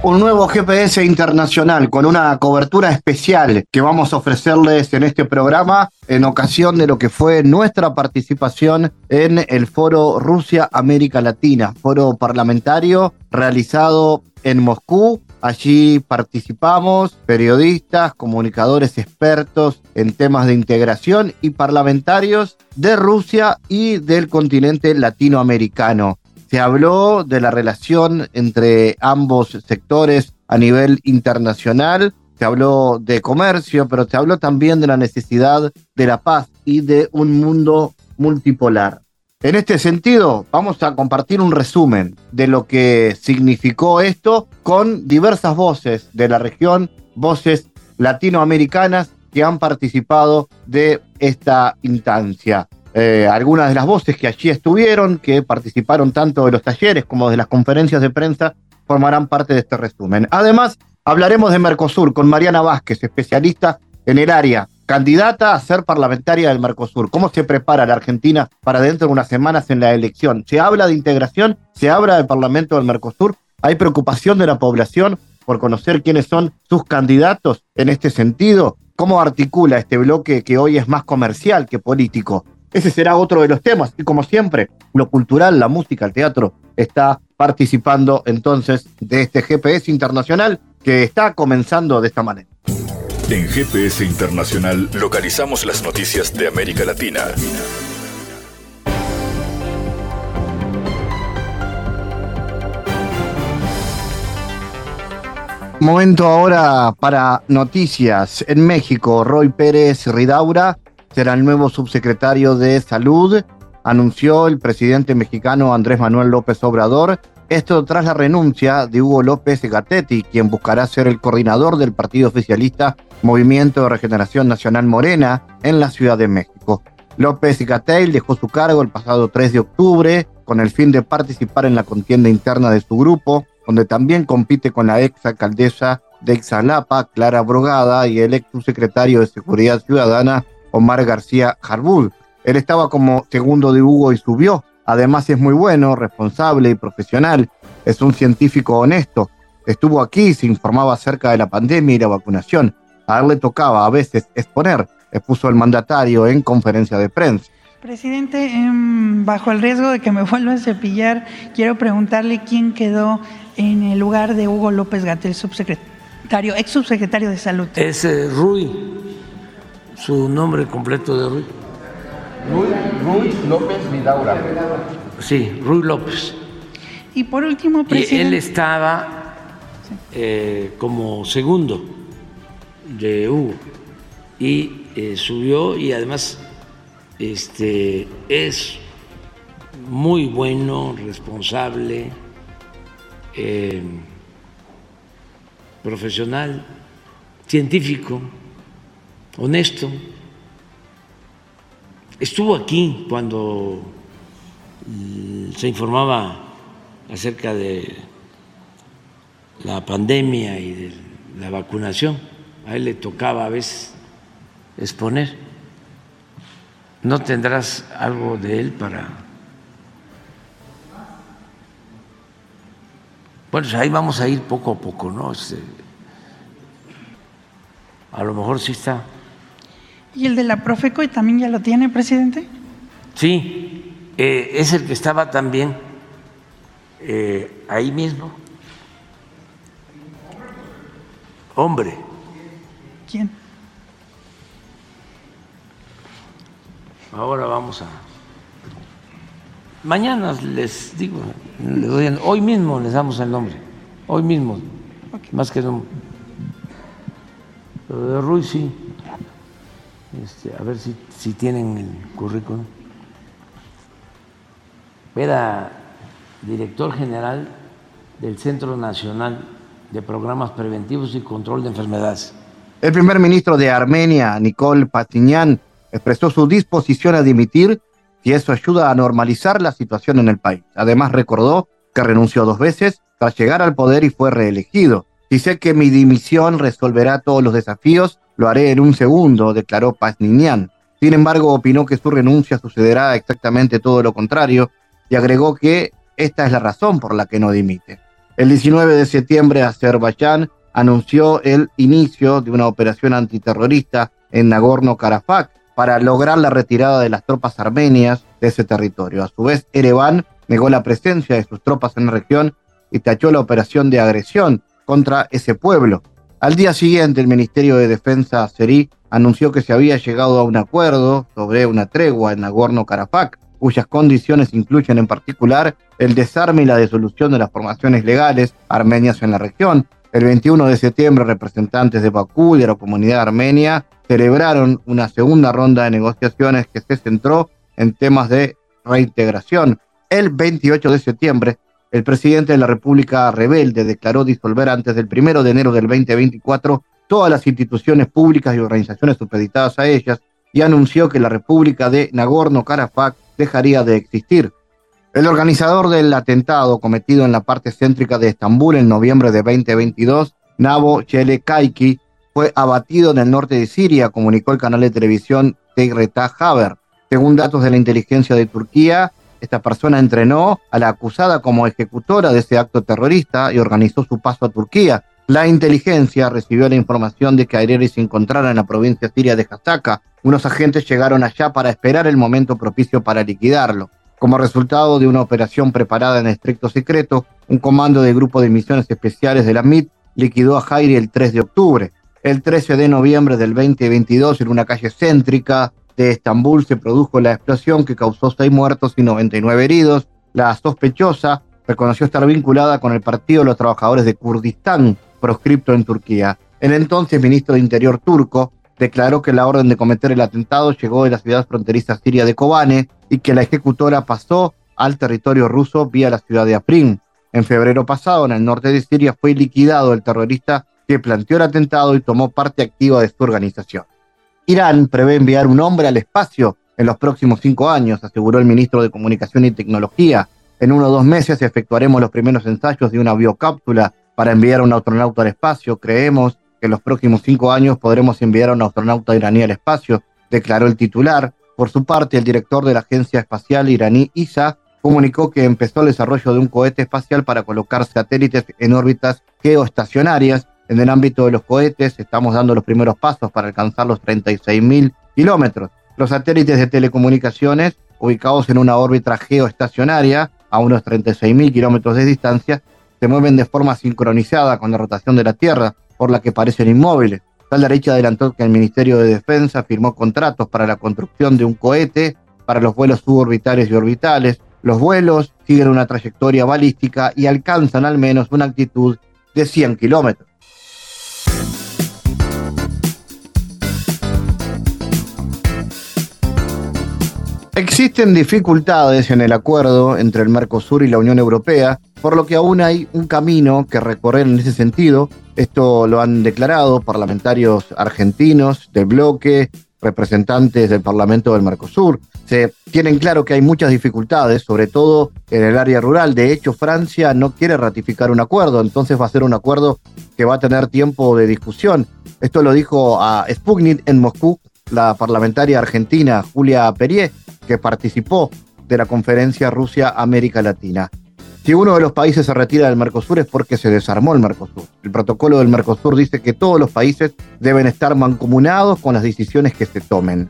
Un nuevo GPS internacional con una cobertura especial que vamos a ofrecerles en este programa en ocasión de lo que fue nuestra participación en el foro Rusia-América Latina, foro parlamentario realizado en Moscú Allí participamos periodistas, comunicadores expertos en temas de integración y parlamentarios de Rusia y del continente latinoamericano. Se habló de la relación entre ambos sectores a nivel internacional, se habló de comercio, pero se habló también de la necesidad de la paz y de un mundo multipolar. En este sentido, vamos a compartir un resumen de lo que significó esto con diversas voces de la región, voces latinoamericanas que han participado de esta instancia. Eh, algunas de las voces que allí estuvieron, que participaron tanto de los talleres como de las conferencias de prensa, formarán parte de este resumen. Además, hablaremos de Mercosur con Mariana Vázquez, especialista en el área candidata a ser parlamentaria del Mercosur. ¿Cómo se prepara la Argentina para dentro de unas semanas en la elección? ¿Se habla de integración? ¿Se habla del Parlamento del Mercosur? ¿Hay preocupación de la población por conocer quiénes son sus candidatos en este sentido? ¿Cómo articula este bloque que hoy es más comercial que político? Ese será otro de los temas. Y como siempre, lo cultural, la música, el teatro está participando entonces de este GPS internacional que está comenzando de esta manera. En GPS Internacional localizamos las noticias de América Latina. Momento ahora para noticias. En México, Roy Pérez Ridaura será el nuevo subsecretario de Salud, anunció el presidente mexicano Andrés Manuel López Obrador esto tras la renuncia de Hugo López Gatetti, quien buscará ser el coordinador del partido oficialista Movimiento de Regeneración Nacional Morena en la Ciudad de México. López Gatel dejó su cargo el pasado 3 de octubre con el fin de participar en la contienda interna de su grupo, donde también compite con la ex alcaldesa de Ixalapa, Clara Brogada, y el ex subsecretario de Seguridad Ciudadana, Omar García Jarbul. Él estaba como segundo de Hugo y subió Además es muy bueno, responsable y profesional. Es un científico honesto. Estuvo aquí, se informaba acerca de la pandemia y la vacunación. A él le tocaba a veces exponer, expuso el mandatario en conferencia de prensa. Presidente, em, bajo el riesgo de que me vuelva a cepillar, quiero preguntarle quién quedó en el lugar de Hugo López Gatel, subsecretario, ex subsecretario de Salud. Es eh, Rui, su nombre completo de Rui. Rui, López Vidaura. Sí, Rui López. Y por último, presidente. Y él estaba eh, como segundo de Hugo y eh, subió y además este, es muy bueno, responsable, eh, profesional, científico, honesto estuvo aquí cuando mm, se informaba acerca de la pandemia y de la vacunación. A él le tocaba a veces exponer. ¿No tendrás algo de él para... Bueno, ahí vamos a ir poco a poco, ¿no? Este, a lo mejor sí está ¿Y el de la Profeco y también ya lo tiene, presidente? Sí, eh, es el que estaba también eh, ahí mismo. Hombre. ¿Quién? Ahora vamos a... Mañana les digo, hoy mismo les damos el nombre, hoy mismo, más que no. De Ruiz sí. Este, a ver si, si tienen el currículum. Era director general del Centro Nacional de programas preventivos y control de enfermedades. El primer ministro de Armenia, Nicole Pashinyan, expresó su disposición a dimitir si eso ayuda a normalizar la situación en el país. Además recordó que renunció dos veces tras llegar al poder y fue reelegido. Sé que mi dimisión resolverá todos los desafíos, lo haré en un segundo, declaró Pashinyan. Sin embargo, opinó que su renuncia sucederá exactamente todo lo contrario y agregó que esta es la razón por la que no dimite. El 19 de septiembre, Azerbaiyán anunció el inicio de una operación antiterrorista en Nagorno-Karabaj para lograr la retirada de las tropas armenias de ese territorio. A su vez, Ereván negó la presencia de sus tropas en la región y tachó la operación de agresión contra ese pueblo. Al día siguiente, el Ministerio de Defensa azerí anunció que se había llegado a un acuerdo sobre una tregua en Nagorno-Karabaj, cuyas condiciones incluyen en particular el desarme y la disolución de las formaciones legales armenias en la región. El 21 de septiembre, representantes de Bakú y de la comunidad armenia celebraron una segunda ronda de negociaciones que se centró en temas de reintegración. El 28 de septiembre, el presidente de la República Rebelde declaró disolver antes del 1 de enero del 2024 todas las instituciones públicas y organizaciones supeditadas a ellas y anunció que la República de Nagorno-Karabaj dejaría de existir. El organizador del atentado cometido en la parte céntrica de Estambul en noviembre de 2022, Nabo Kaiki, fue abatido en el norte de Siria, comunicó el canal de televisión Tegreta Haber. Según datos de la inteligencia de Turquía, esta persona entrenó a la acusada como ejecutora de ese acto terrorista y organizó su paso a Turquía. La inteligencia recibió la información de que Aireri se encontrara en la provincia siria de Hasaka. Unos agentes llegaron allá para esperar el momento propicio para liquidarlo. Como resultado de una operación preparada en estricto secreto, un comando del Grupo de Misiones Especiales de la MIT liquidó a Jairi el 3 de octubre. El 13 de noviembre del 2022, en una calle céntrica de Estambul, se produjo la explosión que causó seis muertos y 99 heridos. La sospechosa reconoció estar vinculada con el Partido de los Trabajadores de Kurdistán, proscripto en Turquía. El entonces ministro de Interior turco declaró que la orden de cometer el atentado llegó de la ciudad fronteriza siria de Kobane y que la ejecutora pasó al territorio ruso vía la ciudad de Afrin. En febrero pasado, en el norte de Siria, fue liquidado el terrorista que planteó el atentado y tomó parte activa de su organización. Irán prevé enviar un hombre al espacio en los próximos cinco años, aseguró el ministro de Comunicación y Tecnología. En uno o dos meses efectuaremos los primeros ensayos de una biocápsula para enviar a un astronauta al espacio. Creemos que en los próximos cinco años podremos enviar a un astronauta iraní al espacio, declaró el titular. Por su parte, el director de la Agencia Espacial iraní ISA comunicó que empezó el desarrollo de un cohete espacial para colocar satélites en órbitas geoestacionarias. En el ámbito de los cohetes estamos dando los primeros pasos para alcanzar los 36.000 kilómetros. Los satélites de telecomunicaciones ubicados en una órbita geoestacionaria a unos 36.000 kilómetros de distancia se mueven de forma sincronizada con la rotación de la Tierra, por la que parecen inmóviles. Tal derecha adelantó que el Ministerio de Defensa firmó contratos para la construcción de un cohete para los vuelos suborbitales y orbitales. Los vuelos siguen una trayectoria balística y alcanzan al menos una altitud de 100 kilómetros. Existen dificultades en el acuerdo entre el Mercosur y la Unión Europea por lo que aún hay un camino que recorrer en ese sentido. Esto lo han declarado parlamentarios argentinos del bloque, representantes del Parlamento del Mercosur. Se tienen claro que hay muchas dificultades, sobre todo en el área rural. De hecho, Francia no quiere ratificar un acuerdo, entonces va a ser un acuerdo que va a tener tiempo de discusión. Esto lo dijo a Sputnik en Moscú la parlamentaria argentina Julia Perier, que participó de la conferencia Rusia-América Latina. Si uno de los países se retira del Mercosur es porque se desarmó el Mercosur. El protocolo del Mercosur dice que todos los países deben estar mancomunados con las decisiones que se tomen.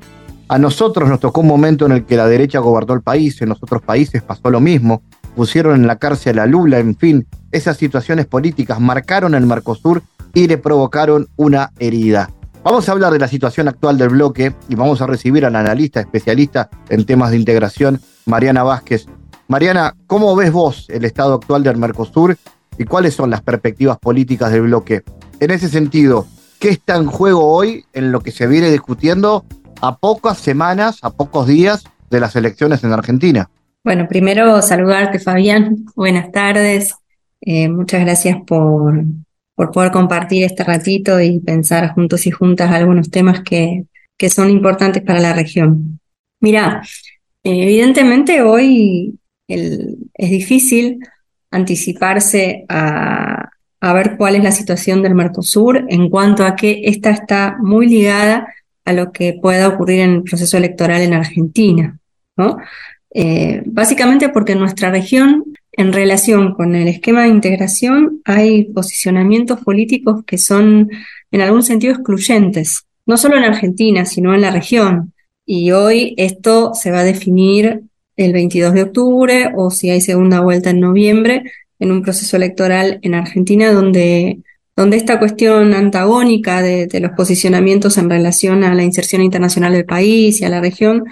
A nosotros nos tocó un momento en el que la derecha gobernó el país, en los otros países pasó lo mismo, pusieron en la cárcel a Lula, en fin, esas situaciones políticas marcaron el Mercosur y le provocaron una herida. Vamos a hablar de la situación actual del bloque y vamos a recibir al analista especialista en temas de integración, Mariana Vázquez, Mariana, ¿cómo ves vos el estado actual del Mercosur y cuáles son las perspectivas políticas del bloque? En ese sentido, ¿qué está en juego hoy en lo que se viene discutiendo a pocas semanas, a pocos días de las elecciones en Argentina? Bueno, primero saludarte, Fabián. Buenas tardes. Eh, muchas gracias por, por poder compartir este ratito y pensar juntos y juntas algunos temas que, que son importantes para la región. Mira, evidentemente hoy es difícil anticiparse a, a ver cuál es la situación del Mercosur en cuanto a que esta está muy ligada a lo que pueda ocurrir en el proceso electoral en Argentina. Eh, básicamente porque en nuestra región, en relación con el esquema de integración, hay posicionamientos políticos que son en algún sentido excluyentes, no solo en Argentina, sino en la región. Y hoy esto se va a definir el 22 de octubre o si hay segunda vuelta en noviembre en un proceso electoral en Argentina donde, donde esta cuestión antagónica de, los posicionamientos en relación a la inserción internacional del país y a la región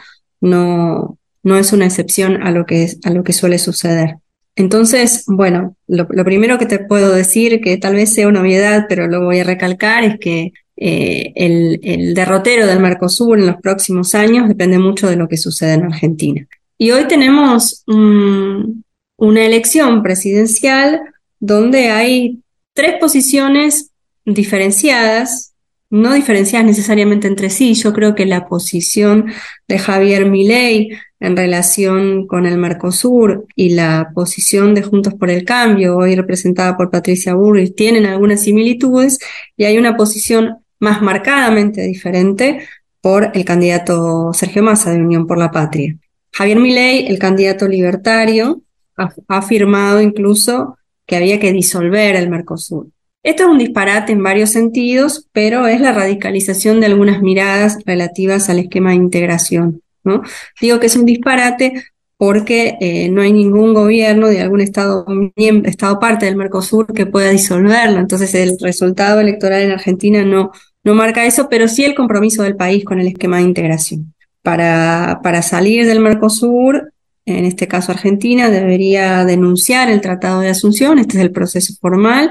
no, no es una excepción a lo que, a lo que suele suceder. Entonces, bueno, lo, primero que te puedo decir, que tal vez sea una obviedad, pero lo voy a recalcar, es que eh, el, el, derrotero del Mercosur en los próximos años depende mucho de lo que sucede en Argentina. Y hoy tenemos un, una elección presidencial donde hay tres posiciones diferenciadas, no diferenciadas necesariamente entre sí. Yo creo que la posición de Javier Milei en relación con el Mercosur y la posición de Juntos por el Cambio, hoy representada por Patricia Burrich, tienen algunas similitudes y hay una posición más marcadamente diferente por el candidato Sergio Massa de Unión por la Patria. Javier Milei, el candidato libertario, ha, afirmado incluso que había que disolver el Mercosur. Esto es un disparate en varios sentidos, pero es la radicalización de algunas miradas relativas al esquema de integración. ¿no? Digo que es un disparate porque eh, no hay ningún gobierno de algún estado, estado parte del Mercosur que pueda disolverlo. Entonces el resultado electoral en Argentina no, no marca eso, pero sí el compromiso del país con el esquema de integración. Para, para salir del Mercosur en este caso Argentina, debería denunciar el Tratado de Asunción, este es el proceso formal,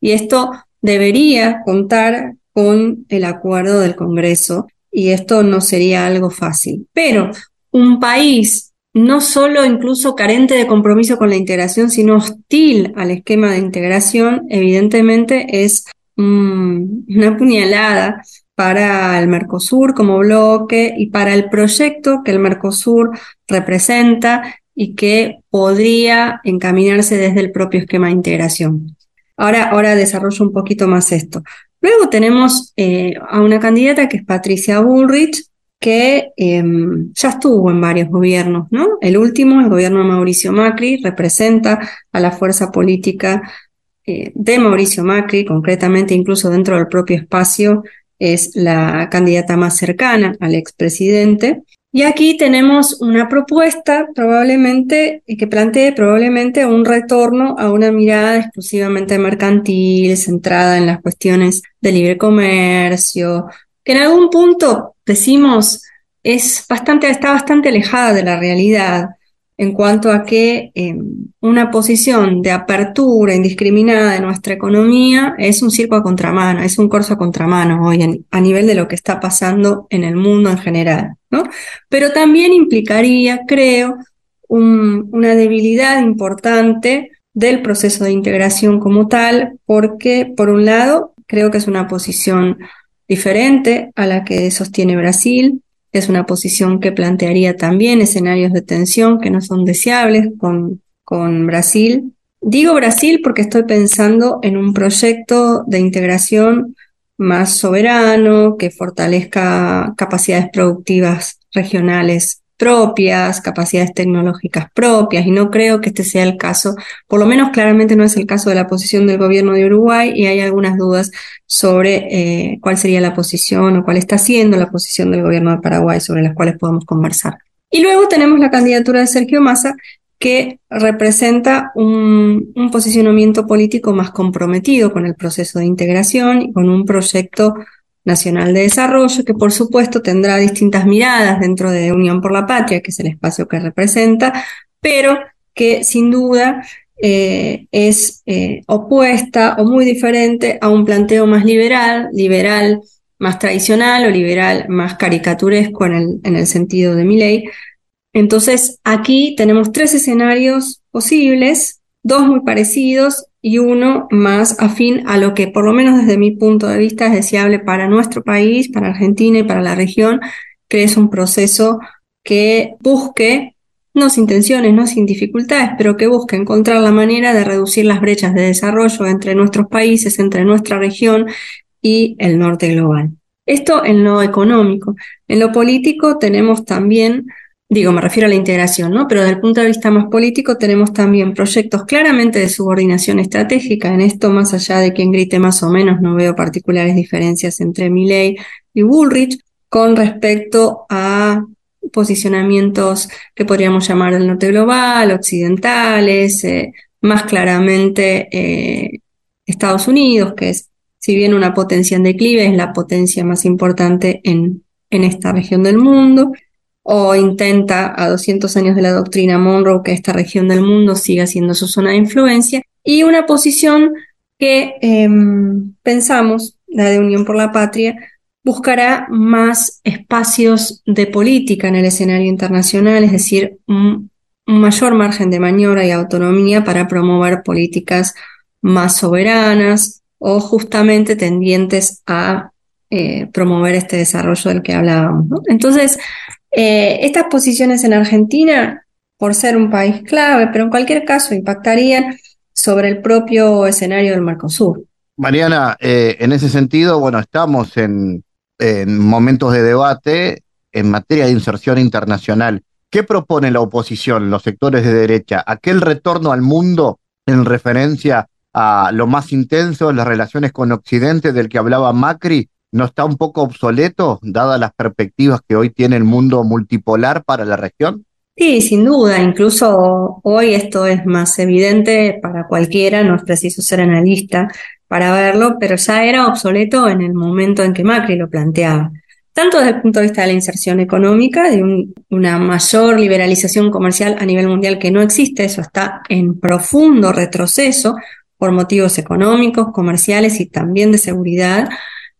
y esto debería contar con el acuerdo del Congreso, y esto no sería algo fácil. Pero un país no solo incluso carente de compromiso con la integración, sino hostil al esquema de integración, evidentemente es una puñalada para el Mercosur como bloque y para el proyecto que el Mercosur representa y que podría encaminarse desde el propio esquema de integración. Ahora, ahora desarrollo un poquito más esto. Luego tenemos eh, a una candidata que es Patricia Bullrich, que em, ya estuvo en varios gobiernos, ¿no? El último, el gobierno de Mauricio Macri, representa a la fuerza política eh, de Mauricio Macri, concretamente incluso dentro del propio espacio es la candidata más cercana al expresidente. Y aquí tenemos una propuesta probablemente que plantee probablemente un retorno a una mirada exclusivamente mercantil, centrada en las cuestiones de libre comercio, que en algún punto decimos es bastante, está bastante alejada de la realidad en cuanto a que em, una posición de apertura indiscriminada de nuestra economía es un circo a contramano, es un corso a contramano hoy a nivel de lo que está pasando en el mundo en general, ¿no? Pero también implicaría, creo, una debilidad importante del proceso de integración como tal, porque por un lado creo que es una posición diferente a la que sostiene Brasil, es una posición que plantearía también escenarios de tensión que no son deseables con, con Brasil. Digo Brasil porque estoy pensando en un proyecto de integración más soberano, que fortalezca capacidades productivas regionales propias, capacidades tecnológicas propias, y no creo que este sea el caso, por lo menos claramente no es el caso de la posición del gobierno de Uruguay, y hay algunas dudas sobre eh, cuál sería la posición o cuál está siendo la posición del gobierno de Paraguay, sobre las cuales podemos conversar. Y luego tenemos la candidatura de Sergio Massa, que representa un, un posicionamiento político más comprometido con el proceso de integración y con un proyecto Nacional de Desarrollo, que por supuesto tendrá distintas miradas dentro de Unión por la Patria, que es el espacio que representa, pero que sin duda eh, es eh, opuesta o muy diferente a un planteo más liberal, liberal más tradicional o liberal más caricaturesco en el, en el sentido de mi ley. Entonces, aquí tenemos tres escenarios posibles, dos muy parecidos y uno más afín a lo que, por lo menos desde mi punto de vista, es deseable para nuestro país, para Argentina y para la región, que es un proceso que busque, no sin tensiones, no sin dificultades, pero que busque encontrar la manera de reducir las brechas de desarrollo entre nuestros países, entre nuestra región y el norte global. Esto en lo económico. En lo político tenemos también digo, me refiero a la integración, ¿no? Pero desde el punto de vista más político tenemos también proyectos claramente de subordinación estratégica. En esto, más allá de quien grite más o menos, no veo particulares diferencias entre Milley y Bullrich con respecto a posicionamientos que podríamos llamar del norte global, occidentales, eh, más claramente eh, Estados Unidos, que es, si bien una potencia en declive, es la potencia más importante en, en esta región del mundo o intenta a 200 años de la doctrina Monroe que esta región del mundo siga siendo su zona de influencia, y una posición que em, pensamos, la de Unión por la Patria, buscará más espacios de política en el escenario internacional, es decir, un, mayor margen de maniobra y autonomía para promover políticas más soberanas o justamente tendientes a eh, promover este desarrollo del que hablábamos. Entonces, eh, estas posiciones en Argentina, por ser un país clave, pero en cualquier caso impactarían sobre el propio escenario del Mercosur. Mariana, eh, en ese sentido, bueno, estamos en, momentos de debate en materia de inserción internacional. ¿Qué propone la oposición, los sectores de derecha? ¿Aquel retorno al mundo en referencia a lo más intenso, las relaciones con Occidente del que hablaba Macri, ¿No está un poco obsoleto, dadas las perspectivas que hoy tiene el mundo multipolar para la región? Sí, sin duda. Incluso hoy esto es más evidente para cualquiera, no es preciso ser analista para verlo, pero ya era obsoleto en el momento en que Macri lo planteaba. Tanto desde el punto de vista de la inserción económica, de una mayor liberalización comercial a nivel mundial que no existe, eso está en profundo retroceso por motivos económicos, comerciales y también de seguridad,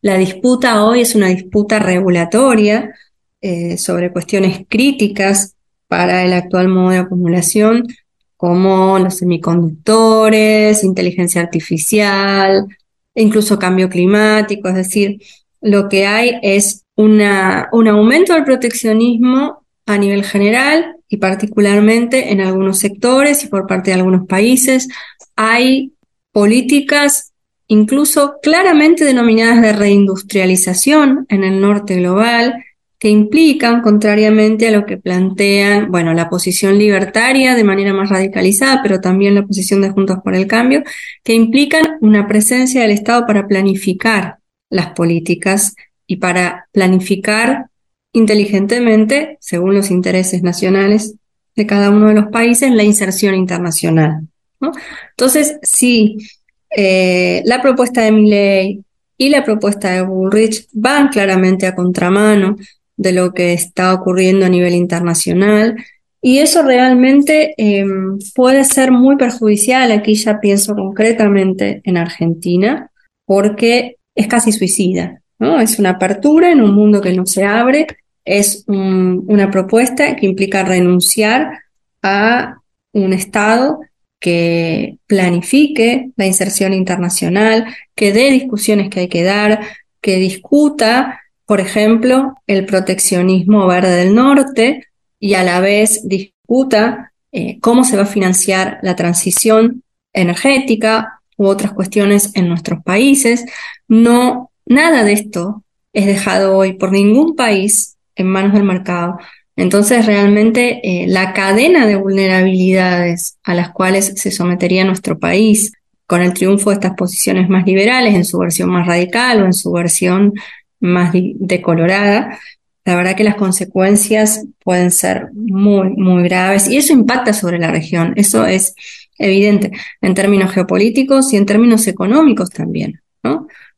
la disputa hoy es una disputa regulatoria eh, sobre cuestiones críticas para el actual modo de acumulación, como los semiconductores, inteligencia artificial, incluso cambio climático. Es decir, lo que hay es un aumento del proteccionismo a nivel general y particularmente en algunos sectores y por parte de algunos países. Hay políticas incluso claramente denominadas de reindustrialización en el norte global, que implican, contrariamente a lo que plantean, bueno, la posición libertaria de manera más radicalizada, pero también la posición de Juntos por el Cambio, que implican una presencia del Estado para planificar las políticas y para planificar inteligentemente, según los intereses nacionales de cada uno de los países, la inserción internacional. Entonces, si eh, la propuesta de Milley y la propuesta de Bullrich van claramente a contramano de lo que está ocurriendo a nivel internacional y eso realmente em, puede ser muy perjudicial. Aquí ya pienso concretamente en Argentina porque es casi suicida. ¿no? Es una apertura en un mundo que no se abre, es una propuesta que implica renunciar a un Estado que planifique la inserción internacional, que dé discusiones que hay que dar, que discuta, por ejemplo, el proteccionismo verde del norte y a la vez discuta eh, cómo se va a financiar la transición energética u otras cuestiones en nuestros países. No, nada de esto es dejado hoy por ningún país en manos del mercado. Entonces, realmente eh, la cadena de vulnerabilidades a las cuales se sometería nuestro país con el triunfo de estas posiciones más liberales en su versión más radical o en su versión más decolorada, la verdad que las consecuencias pueden ser muy, muy graves y eso impacta sobre la región. Eso es evidente en términos geopolíticos y en términos económicos también.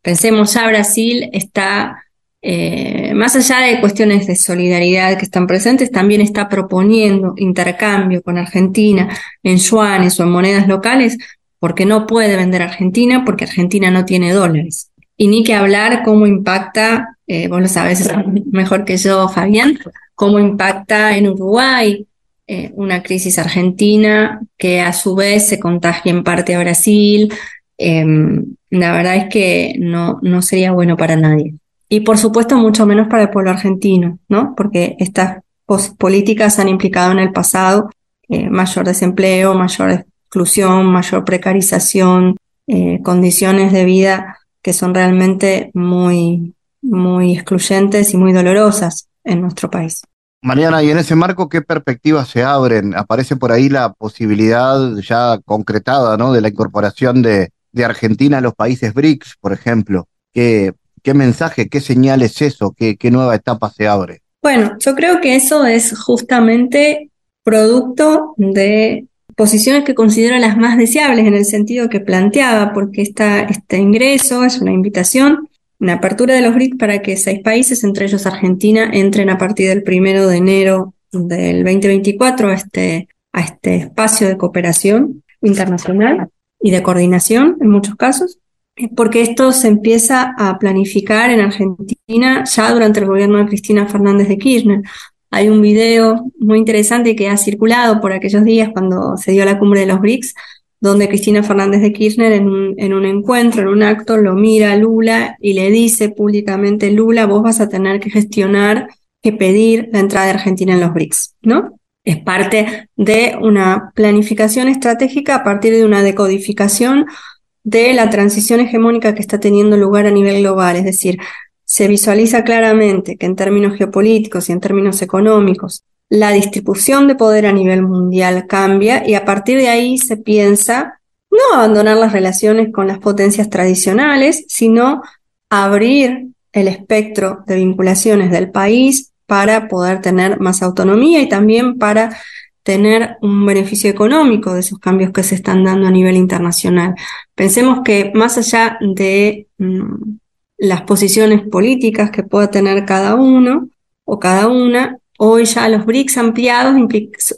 Pensemos ya Brasil está eh, más allá de cuestiones de solidaridad que están presentes, también está proponiendo intercambio con Argentina en yuanes o en monedas locales, porque no puede vender Argentina, porque Argentina no tiene dólares. Y ni que hablar cómo impacta, eh, vos lo sabes mejor que yo, Fabián, cómo impacta en Uruguay, eh, una crisis argentina que a su vez se contagie en parte a Brasil. Em, la verdad es que no, no sería bueno para nadie. Y por supuesto mucho menos para el pueblo argentino, ¿no? Porque estas políticas han implicado en el pasado eh, mayor desempleo, mayor exclusión, mayor precarización, eh, condiciones de vida que son realmente muy, muy excluyentes y muy dolorosas en nuestro país. Mariana, y en ese marco, ¿qué perspectivas se abren? Aparece por ahí la posibilidad ya concretada, ¿no? De la incorporación de, de Argentina a los países BRICS, por ejemplo. ¿Qué, qué mensaje, qué señal es eso? ¿Qué, ¿Qué nueva etapa se abre? Bueno, yo creo que eso es justamente producto de posiciones que considero las más deseables en el sentido que planteaba, porque esta, este ingreso es una invitación una apertura de los BRICS para que seis países, entre ellos Argentina, entren a partir del primero de enero del 2024 a este, a este espacio de cooperación internacional y de coordinación en muchos casos, porque esto se empieza a planificar en Argentina ya durante el gobierno de Cristina Fernández de Kirchner. Hay un video muy interesante que ha circulado por aquellos días cuando se dio la cumbre de los BRICS, donde Cristina Fernández de Kirchner en un, en un encuentro, en un acto, lo mira a Lula y le dice públicamente, Lula, vos vas a tener que gestionar, que pedir la entrada de Argentina en los BRICS, ¿no? Es parte de una planificación estratégica a partir de una decodificación de la transición hegemónica que está teniendo lugar a nivel global, es decir, se visualiza claramente que en términos geopolíticos y en términos económicos la distribución de poder a nivel mundial cambia y a partir de ahí se piensa no abandonar las relaciones con las potencias tradicionales, sino abrir el espectro de vinculaciones del país para poder tener más autonomía y también para tener un beneficio económico de esos cambios que se están dando a nivel internacional. Pensemos que más allá de mm, las posiciones políticas que pueda tener cada uno o cada una, Hoy ya los BRICS ampliados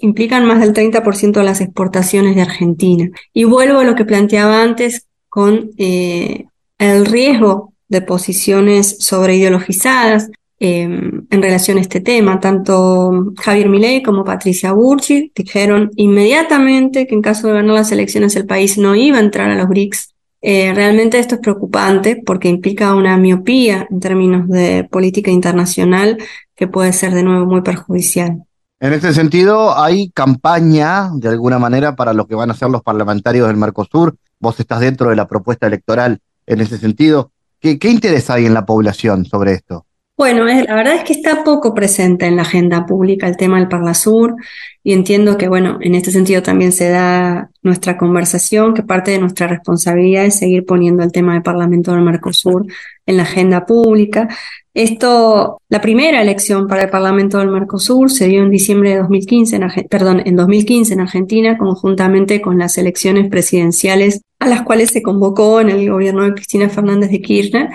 implican más del 30% de las exportaciones de Argentina. Y vuelvo a lo que planteaba antes con eh, el riesgo de posiciones sobreideologizadas eh, en relación a este tema. Tanto Javier Milei como Patricia Burchi dijeron inmediatamente que en caso de ganar las elecciones el país no iba a entrar a los BRICS. Eh, realmente esto es preocupante porque implica una miopía en términos de política internacional que puede ser de nuevo muy perjudicial. En este sentido, ¿hay campaña de alguna manera para lo que van a ser los parlamentarios del Mercosur? Vos estás dentro de la propuesta electoral en ese sentido. ¿Qué, qué interés hay en la población sobre esto? Bueno, la verdad es que está poco presente en la agenda pública el tema del Parlasur y entiendo que, bueno, en este sentido también se da nuestra conversación, que parte de nuestra responsabilidad es seguir poniendo el tema del Parlamento del Mercosur en la agenda pública. Esto, la primera elección para el Parlamento del Mercosur se dio en diciembre de 2015, en, perdón, en 2015 en Argentina, conjuntamente con las elecciones presidenciales a las cuales se convocó en el gobierno de Cristina Fernández de Kirchner.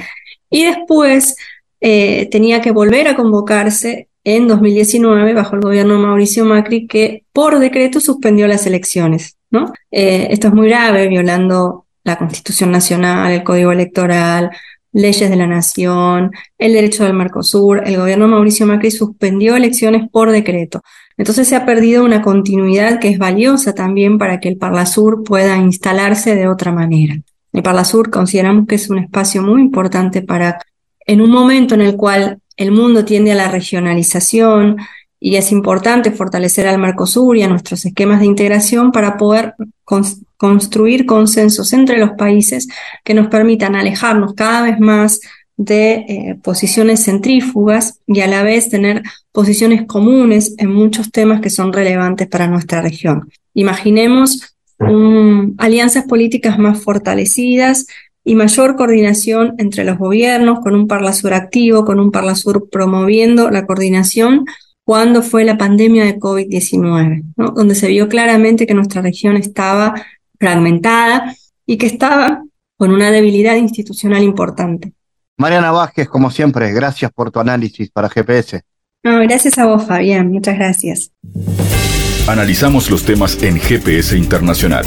Y después eh, tenía que volver a convocarse en 2019 bajo el gobierno de Mauricio Macri, que por decreto suspendió las elecciones. ¿no? Eh, esto es muy grave, violando la Constitución Nacional, el Código Electoral, leyes de la nación, el derecho del Mercosur. El gobierno de Mauricio Macri suspendió elecciones por decreto. Entonces se ha perdido una continuidad que es valiosa también para que el Parlasur pueda instalarse de otra manera. El Parlasur consideramos que es un espacio muy importante para en un momento en el cual el mundo tiende a la regionalización y es importante fortalecer al Mercosur y a nuestros esquemas de integración para poder construir consensos entre los países que nos permitan alejarnos cada vez más de eh, posiciones centrífugas y a la vez tener posiciones comunes en muchos temas que son relevantes para nuestra región. Imaginemos alianzas políticas más fortalecidas y mayor coordinación entre los gobiernos, con un Parlasur activo, con un Parlasur promoviendo la coordinación cuando fue la pandemia de COVID-19, donde se vio claramente que nuestra región estaba fragmentada y que estaba con una debilidad institucional importante. Mariana Vázquez, como siempre, gracias por tu análisis para GPS. No, gracias a vos, Fabián, muchas gracias. Analizamos los temas en GPS Internacional.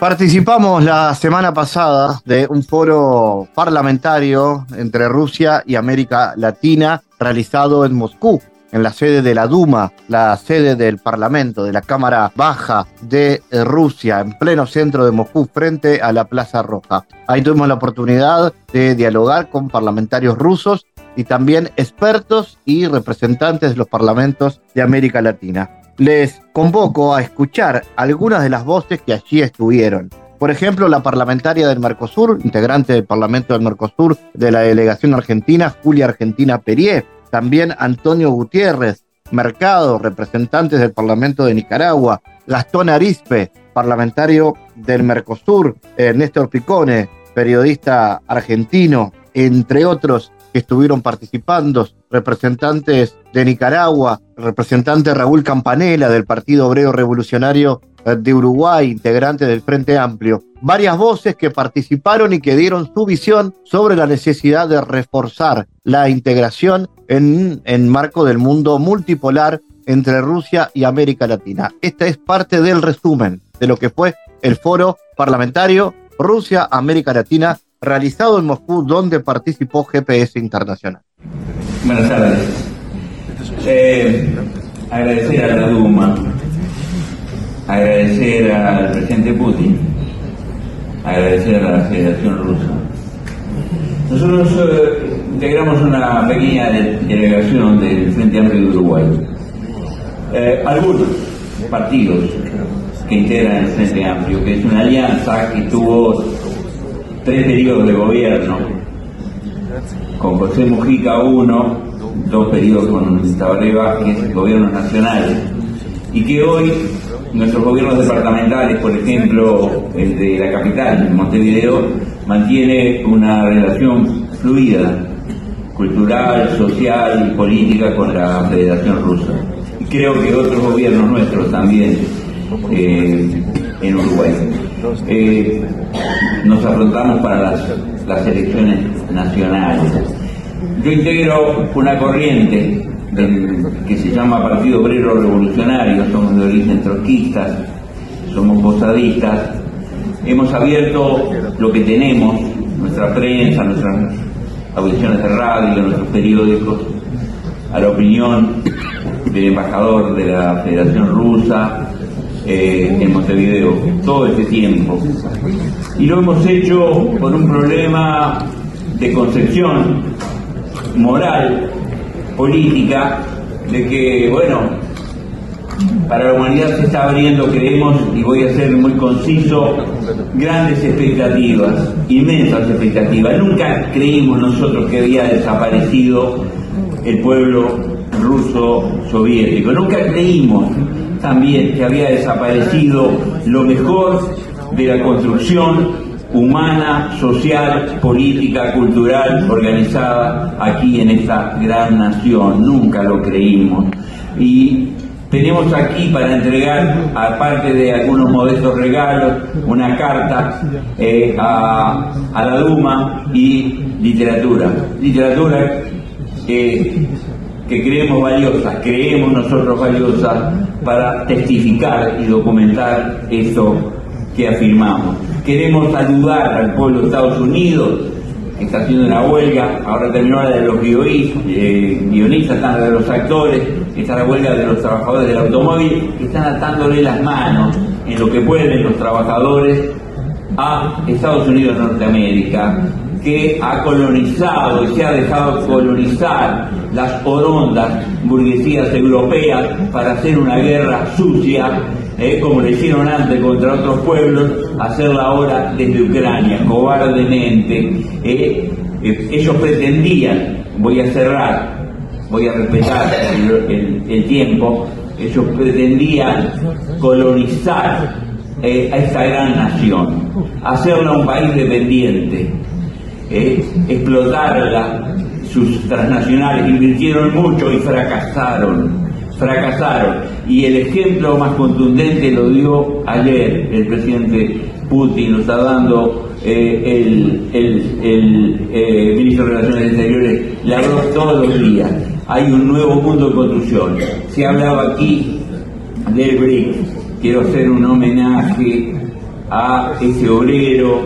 Participamos la semana pasada de un foro parlamentario entre Rusia y América Latina realizado en Moscú, en la sede de la Duma, la sede del Parlamento, de la Cámara Baja de Rusia, en pleno centro de Moscú, frente a la Plaza Roja. Ahí tuvimos la oportunidad de dialogar con parlamentarios rusos y también expertos y representantes de los parlamentos de América Latina les convoco a escuchar algunas de las voces que allí estuvieron. Por ejemplo, la parlamentaria del Mercosur, integrante del Parlamento del Mercosur de la delegación argentina, Julia Argentina Perier. También Antonio Gutiérrez, Mercado, representantes del Parlamento de Nicaragua. Gastón Arispe, parlamentario del Mercosur. Eh, Néstor Picone, periodista argentino, entre otros que estuvieron participando, representantes de Nicaragua, representante Raúl Campanella del Partido Obrero Revolucionario eh, de Uruguay, integrante del Frente Amplio, varias voces que participaron y que dieron su visión sobre la necesidad de reforzar la integración en, en marco del mundo multipolar entre Rusia y América Latina. Esta es parte del resumen de lo que fue el foro parlamentario Rusia-América Latina realizado en Moscú, donde participó GPS Internacional. Buenas tardes. Eh, agradecer a la Duma, agradecer al presidente Putin, agradecer a la Federación Rusa. Nosotros eh, integramos una pequeña delegación del Frente Amplio de Uruguay. Eh, algunos partidos que integran el Frente Amplio, que es una alianza que tuvo tres periodos de gobierno, con José Mujica uno, dos periodos con Tabaré Vázquez, gobiernos nacionales, y que hoy nuestros gobiernos departamentales, por ejemplo, el de la capital, Montevideo, mantiene una relación fluida, cultural, social y política con la Federación Rusa. Y creo que otros gobiernos nuestros también eh, en Uruguay. Eh, nos afrontamos para las, elecciones nacionales. Yo integro una corriente que se llama Partido Obrero Revolucionario, somos de origen trotskistas, somos posadistas, hemos abierto lo que tenemos, nuestra prensa, nuestras audiciones de radio, nuestros periódicos, a la opinión del embajador de la Federación Rusa, eh, en Montevideo todo este tiempo. Y lo hemos hecho por un problema de concepción moral, política, de que, bueno, para la humanidad se está abriendo, creemos, y voy a ser muy conciso, grandes expectativas, inmensas expectativas. Nunca creímos nosotros que había desaparecido el pueblo ruso soviético. Nunca creímos también que había desaparecido lo mejor de la construcción humana, social, política, cultural, organizada aquí en esta gran nación. Nunca lo creímos. Y tenemos aquí para entregar, aparte de algunos modestos regalos, una carta eh, a, la Duma y literatura. Literatura que creemos valiosas, creemos nosotros valiosas para testificar y documentar eso que afirmamos. Queremos ayudar al pueblo de Estados Unidos, está haciendo una huelga, ahora terminó la de los eh, guionistas, están la de los actores, está la huelga de los trabajadores del automóvil, que están atándole las manos en lo que pueden los trabajadores a Estados Unidos de Norteamérica, que ha colonizado y se ha dejado colonizar las orondas burguesías europeas para hacer una guerra sucia, eh, como le hicieron antes contra otros pueblos, hacerla ahora desde Ucrania, cobardemente. Eh, eh, ellos pretendían, voy a cerrar, voy a respetar el, tiempo, ellos pretendían colonizar a esta gran nación, hacerla un país dependiente, explotarla sus transnacionales invirtieron mucho y fracasaron, fracasaron. Y el ejemplo más contundente lo dio ayer el presidente Putin, lo está dando eh, el, el, eh, ministro de Relaciones Exteriores, habló todos los días. Hay un nuevo mundo de construcción. Se hablaba aquí del BRIC. Quiero hacer un homenaje a ese obrero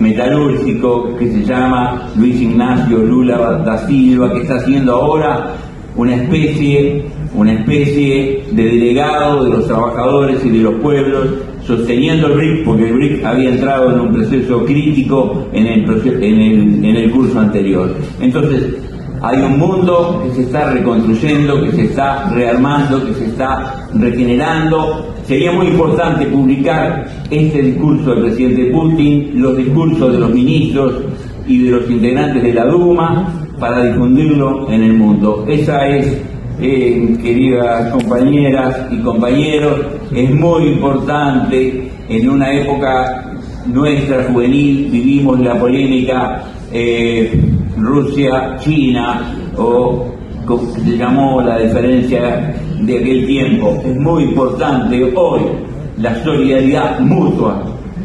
metalúrgico que se llama Luis Ignacio Lula da Silva, que está haciendo ahora una especie, una especie de delegado de los trabajadores y de los pueblos, sosteniendo el BRIC, porque el BRIC había entrado en un proceso crítico en el, en el, en el curso anterior. Entonces, hay un mundo que se está reconstruyendo, que se está rearmando, que se está regenerando. Sería muy importante publicar este discurso del presidente Putin, los discursos de los ministros y de los integrantes de la Duma para difundirlo en el mundo. Esa es, eh, queridas compañeras y compañeros, es muy importante en una época nuestra juvenil, vivimos la polémica. Eh, Rusia, China o como se llamó la diferencia de aquel tiempo. Es muy importante hoy la solidaridad mutua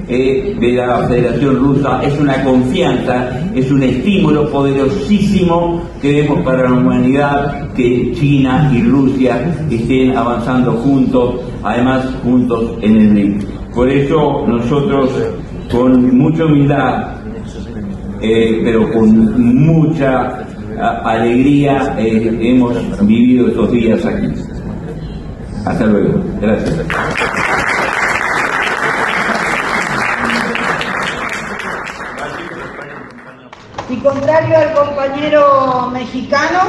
eh, de la Federación Rusa, es una confianza, es un estímulo poderosísimo que vemos para la humanidad que China y Rusia estén avanzando juntos, además juntos en el BRIC. Por eso nosotros con mucha humildad eh, pero con mucha alegría eh, hemos vivido estos días aquí. Hasta luego. Gracias. Y contrario al compañero mexicano,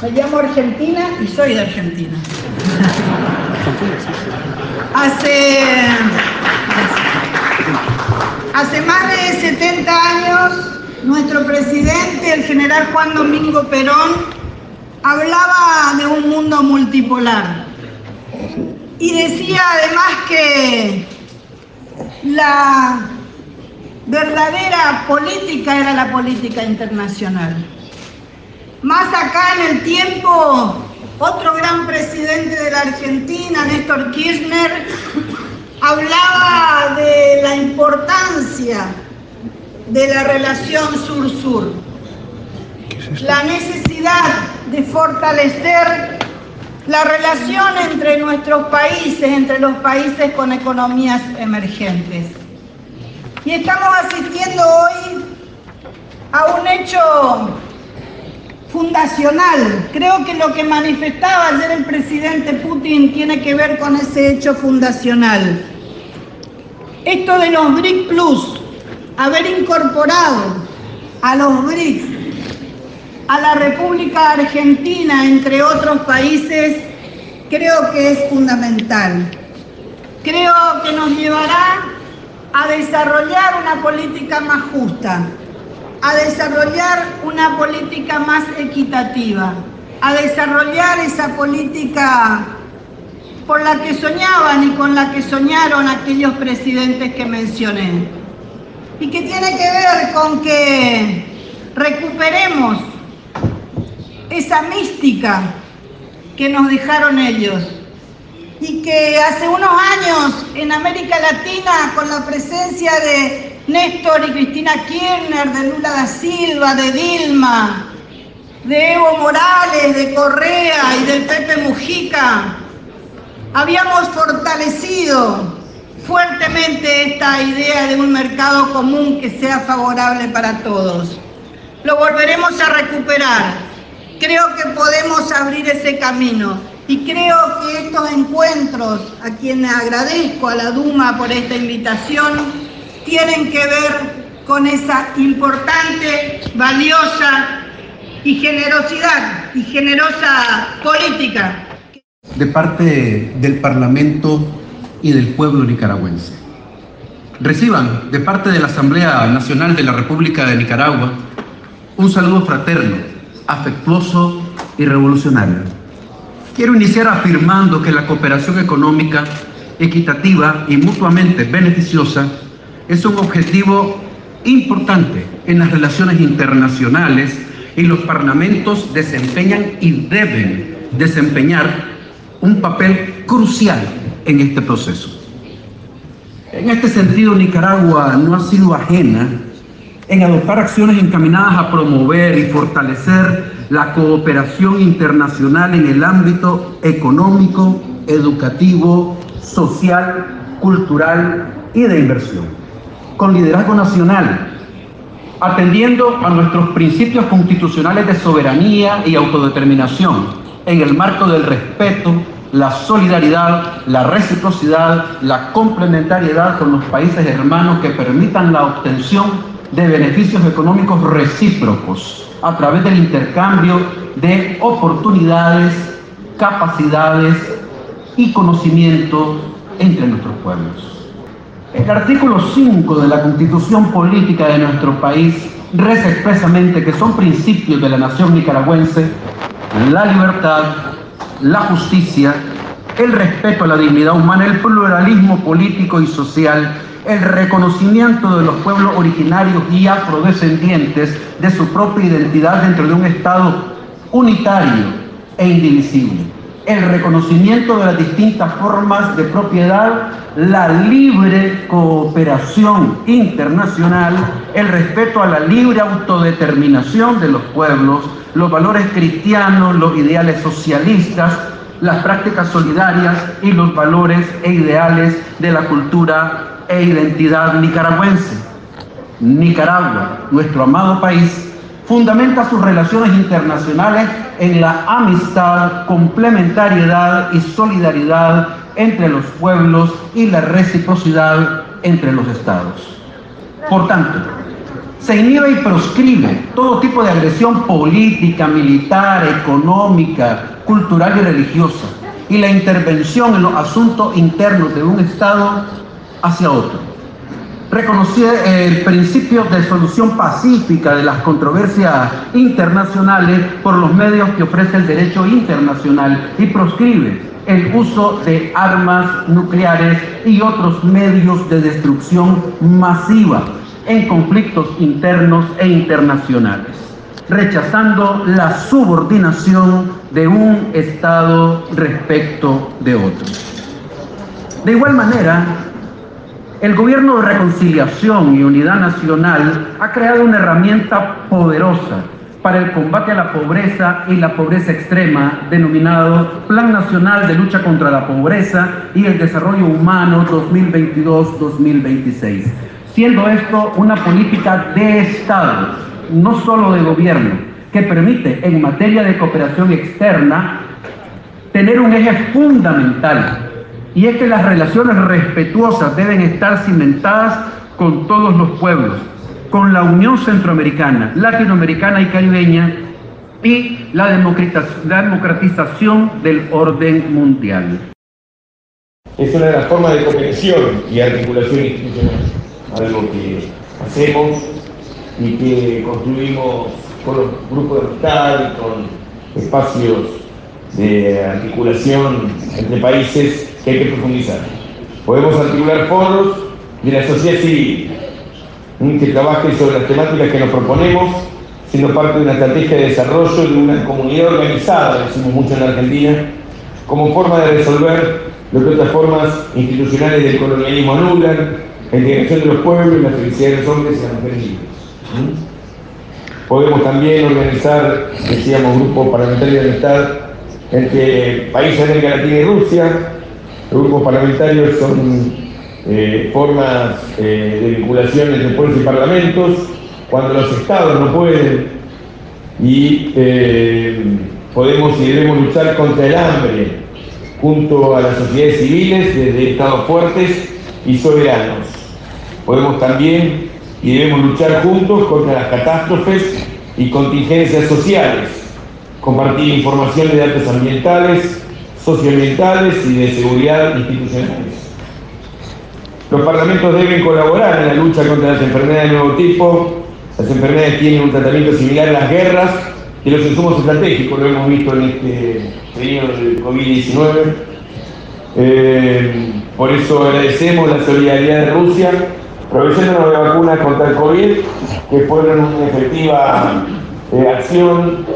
me llamo Argentina y soy de Argentina. Hace, hace más de 70 años nuestro presidente, el general Juan Domingo Perón, hablaba de un mundo multipolar y decía además que la verdadera política era la política internacional. Más acá en el tiempo, otro gran presidente de la Argentina, Néstor Kirchner, hablaba de la importancia de la relación sur-sur. La necesidad de fortalecer la relación entre nuestros países, entre los países con economías emergentes. Y estamos asistiendo hoy a un hecho fundacional. Creo que lo que manifestaba ayer el presidente Putin tiene que ver con ese hecho fundacional. Esto de los BRIC Plus, haber incorporado a los BRICS, a la República Argentina, entre otros países, creo que es fundamental. Creo que nos llevará a desarrollar una política más justa, a desarrollar una política más equitativa, a desarrollar esa política por la que soñaban y con la que soñaron aquellos presidentes que mencioné. Y que tiene que ver con que recuperemos esa mística que nos dejaron ellos y que hace unos años en América Latina con la presencia de Néstor y Cristina Kirchner, de Lula da Silva, de Dilma, de Evo Morales, de Correa y del Pepe Mujica, habíamos fortalecido fuertemente esta idea de un mercado común que sea favorable para todos. Lo volveremos a recuperar. Creo que podemos abrir ese camino y creo que estos encuentros, a quienes agradezco a la Duma por esta invitación, tienen que ver con esa importante, valiosa y generosidad y generosa política. De parte del Parlamento y del pueblo nicaragüense. Reciban de parte de la Asamblea Nacional de la República de Nicaragua un saludo fraterno, afectuoso y revolucionario. Quiero iniciar afirmando que la cooperación económica, equitativa y mutuamente beneficiosa es un objetivo importante en las relaciones internacionales y los parlamentos desempeñan y deben desempeñar un papel crucial en este proceso. En este sentido, Nicaragua no ha sido ajena en adoptar acciones encaminadas a promover y fortalecer la cooperación internacional en el ámbito económico, educativo, social cultural y de inversión, con liderazgo nacional, atendiendo a nuestros principios constitucionales de soberanía y autodeterminación, en el marco del respeto, la solidaridad, la reciprocidad, la complementariedad con los países hermanos que permitan la obtención de beneficios económicos recíprocos a través del intercambio de oportunidades, capacidades y conocimiento entre nuestros pueblos. El artículo 5 de la Constitución Política de nuestro país reza expresamente que son principios de la nación nicaragüense la libertad, la justicia, el respeto a la dignidad humana, el pluralismo político y social, el reconocimiento de los pueblos originarios y afrodescendientes de su propia identidad dentro de un Estado unitario e indivisible. El reconocimiento de las distintas formas de propiedad, la libre cooperación internacional, el respeto a la libre autodeterminación de los pueblos, los valores cristianos, los ideales socialistas, las prácticas solidarias y los valores e ideales de la cultura e identidad nicaragüense. Nicaragua, nuestro amado país, fundamenta sus relaciones internacionales en la amistad, complementariedad y solidaridad entre los pueblos y la reciprocidad entre los estados. Por tanto, se inhibe y proscribe todo tipo de agresión política, militar, económica, cultural y religiosa, y la intervención en los asuntos internos de un Estado hacia otro. Reconocía el principio de solución pacífica de las controversias internacionales por los medios que ofrece el derecho internacional y proscribe el uso de armas nucleares y otros medios de destrucción masiva en conflictos internos e internacionales, rechazando la subordinación de un Estado respecto de otro. De igual manera, el gobierno de reconciliación y unidad nacional ha creado una herramienta poderosa para el combate a la pobreza y la pobreza extrema, denominado Plan Nacional de Lucha contra la Pobreza y el Desarrollo Humano 2022-2026, siendo esto una política de Estado, no solo de gobierno, que permite en materia de cooperación externa tener un eje fundamental y es que las relaciones respetuosas deben estar cimentadas con todos los pueblos, con la Unión Centroamericana, Latinoamericana y Caribeña y la democratización del orden mundial. Es una de las formas de cooperación y articulación institucional, algo que hacemos y que construimos con los grupos de amistad y con espacios de articulación entre países que hay que profundizar. Podemos articular foros de la sociedad civil que trabaje sobre las temáticas que nos proponemos, siendo parte de una estrategia de desarrollo de una comunidad organizada, decimos mucho en la Argentina, como forma de resolver lo que otras formas institucionales del colonialismo anulan, la integración de los pueblos y la felicidad de los hombres y las mujeres libres. Podemos también organizar, decíamos, grupos parlamentarios de amistad entre países de América Latina y Rusia, los grupos parlamentarios son eh, formas eh, de vinculación entre pueblos y parlamentos, cuando los estados no pueden y eh, podemos y debemos luchar contra el hambre junto a las sociedades civiles desde estados fuertes y soberanos. Podemos también y debemos luchar juntos contra las catástrofes y contingencias sociales, compartir información de datos ambientales, socioambientales y de seguridad institucionales. Los parlamentos deben colaborar en la lucha contra las enfermedades de nuevo tipo. Las enfermedades tienen un tratamiento similar a las guerras y los insumos estratégicos, lo hemos visto en este periodo del COVID-19. Eh, por eso agradecemos la solidaridad de Rusia, proveyéndonos de vacunas contra el COVID, que fueron una efectiva eh, acción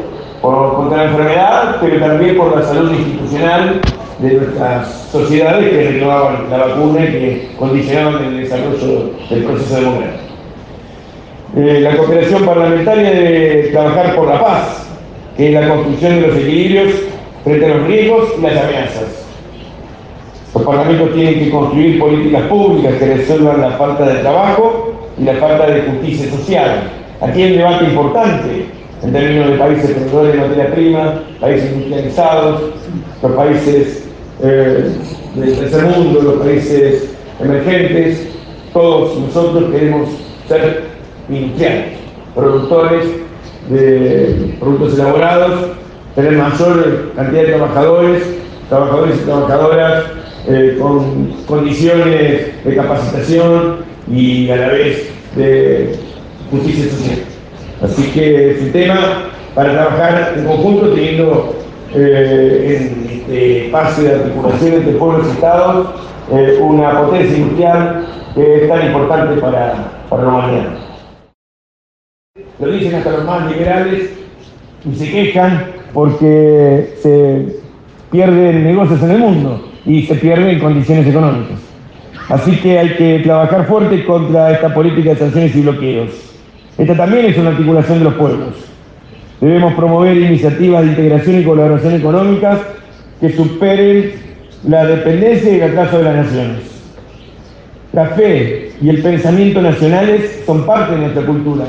por, contra la enfermedad, pero también por la salud institucional de nuestras sociedades que reclamaban la vacuna y que condicionaban el desarrollo del proceso democrático. Eh, la cooperación parlamentaria debe trabajar por la paz, que es la construcción de los equilibrios frente a los riesgos y las amenazas. Los parlamentos tienen que construir políticas públicas que resuelvan la falta de trabajo y la falta de justicia social. Aquí hay un debate importante en términos de países productores de materia prima, países industrializados, los países eh, del tercer mundo, los países emergentes, todos nosotros queremos ser industriales, productores de productos elaborados, tener mayor cantidad de trabajadores, trabajadores y trabajadoras eh, con condiciones de capacitación y a la vez de justicia social. Así que es un tema para trabajar en conjunto teniendo eh, en este espacio de articulación entre pueblos y estados eh, una potencia industrial que es tan importante para, para la humanidad. Lo dicen hasta los más liberales y se quejan porque se pierden negocios en el mundo y se pierden condiciones económicas. Así que hay que trabajar fuerte contra esta política de sanciones y bloqueos. Esta también es una articulación de los pueblos. Debemos promover iniciativas de integración y colaboración económicas que superen la dependencia y el atraso de las naciones. La fe y el pensamiento nacionales son parte de nuestra cultura.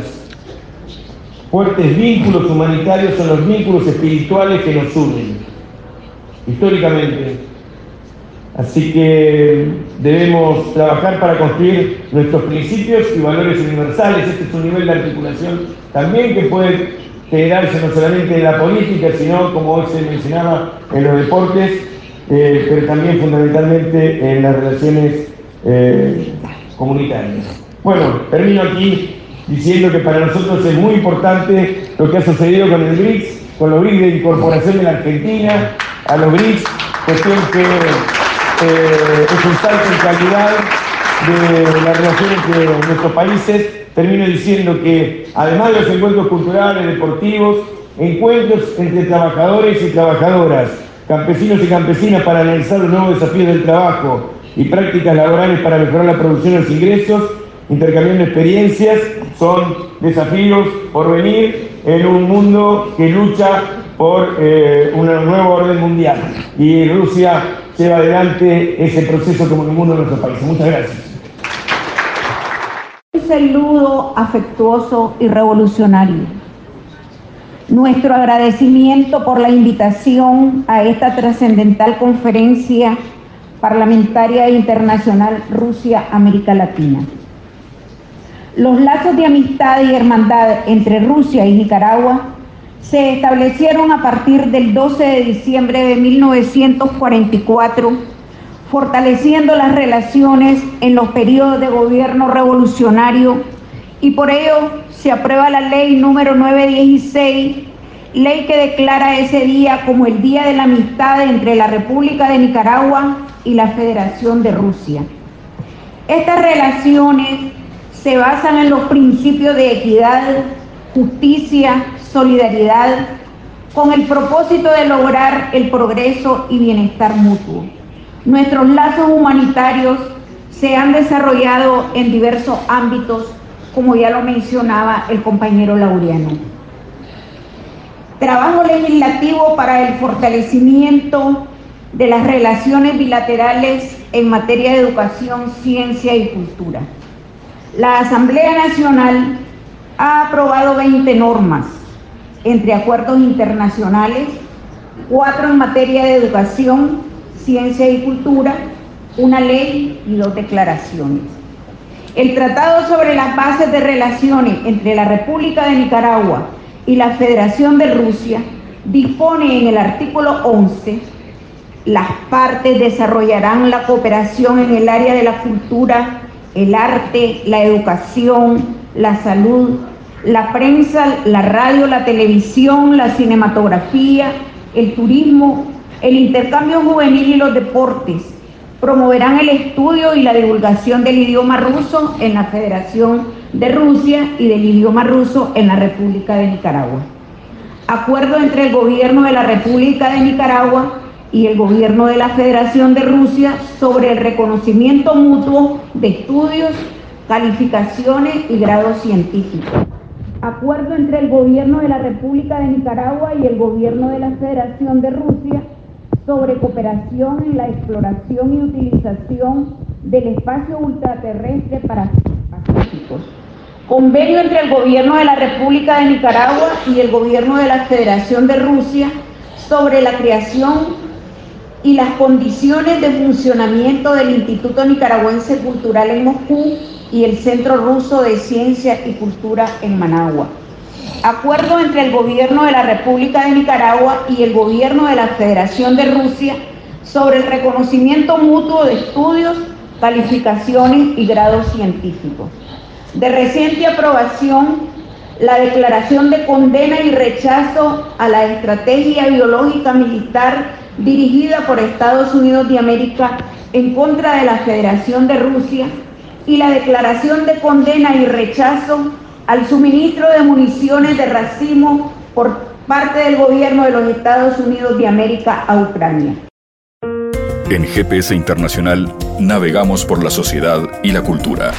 Fuertes vínculos humanitarios son los vínculos espirituales que nos unen. Históricamente, Así que debemos trabajar para construir nuestros principios y valores universales. Este es un nivel de articulación también que puede generarse no solamente en la política, sino, como hoy se mencionaba, en los deportes, eh, pero también fundamentalmente en las relaciones eh, comunitarias. Bueno, termino aquí diciendo que para nosotros es muy importante lo que ha sucedido con el BRICS, con los BRICS de incorporación de la Argentina a los BRICS, cuestión que eh, es un salto en calidad de las relaciones entre nuestros países. Termino diciendo que además de los encuentros culturales, deportivos, encuentros entre trabajadores y trabajadoras, campesinos y campesinas para analizar los nuevos desafíos del trabajo y prácticas laborales para mejorar la producción y los ingresos, intercambiando experiencias, son desafíos por venir en un mundo que lucha por eh, un nuevo orden mundial. Y Rusia lleva adelante ese proceso como ninguno de nuestros países. Muchas gracias. Un saludo afectuoso y revolucionario. Nuestro agradecimiento por la invitación a esta trascendental conferencia parlamentaria internacional Rusia-América Latina. Los lazos de amistad y hermandad entre Rusia y Nicaragua se establecieron a partir del 12 de diciembre de 1944, fortaleciendo las relaciones en los periodos de gobierno revolucionario y por ello se aprueba la ley número 916, ley que declara ese día como el Día de la Amistad entre la República de Nicaragua y la Federación de Rusia. Estas relaciones se basan en los principios de equidad, justicia, solidaridad, con el propósito de lograr el progreso y bienestar mutuo. Nuestros lazos humanitarios se han desarrollado en diversos ámbitos, como ya lo mencionaba el compañero Laureano. Trabajo legislativo para el fortalecimiento de las relaciones bilaterales en materia de educación, ciencia y cultura. La Asamblea Nacional ha aprobado 20 normas entre acuerdos internacionales, cuatro en materia de educación, ciencia y cultura, una ley y dos declaraciones. El Tratado sobre las bases de relaciones entre la República de Nicaragua y la Federación de Rusia dispone en el artículo 11, las partes desarrollarán la cooperación en el área de la cultura, el arte, la educación, la salud, la prensa, la radio, la televisión, la cinematografía, el turismo, el intercambio juvenil y los deportes. Promoverán el estudio y la divulgación del idioma ruso en la Federación de Rusia y del idioma ruso en la República de Nicaragua. Acuerdo entre el gobierno de la República de Nicaragua y el gobierno de la Federación de Rusia sobre el reconocimiento mutuo de estudios, calificaciones y grados científicos acuerdo entre el gobierno de la República de Nicaragua y el gobierno de la Federación de Rusia sobre cooperación en la exploración y utilización del espacio ultraterrestre para pacíficos. Convenio entre el Gobierno de la República de Nicaragua y el Gobierno de la Federación de Rusia sobre la creación y las condiciones de funcionamiento del Instituto Nicaragüense Cultural en Moscú y el Centro Ruso de Ciencia y Cultura en Managua. Acuerdo entre el Gobierno de la República de Nicaragua y el Gobierno de la Federación de Rusia sobre el reconocimiento mutuo de estudios, calificaciones y grados científicos. De reciente aprobación, la declaración de condena y rechazo a la estrategia biológica militar dirigida por Estados Unidos de América en contra de la Federación de Rusia y la declaración de condena y rechazo al suministro de municiones de racimo por parte del gobierno de los Estados Unidos de América a Ucrania. En GPS Internacional navegamos por la sociedad y la cultura.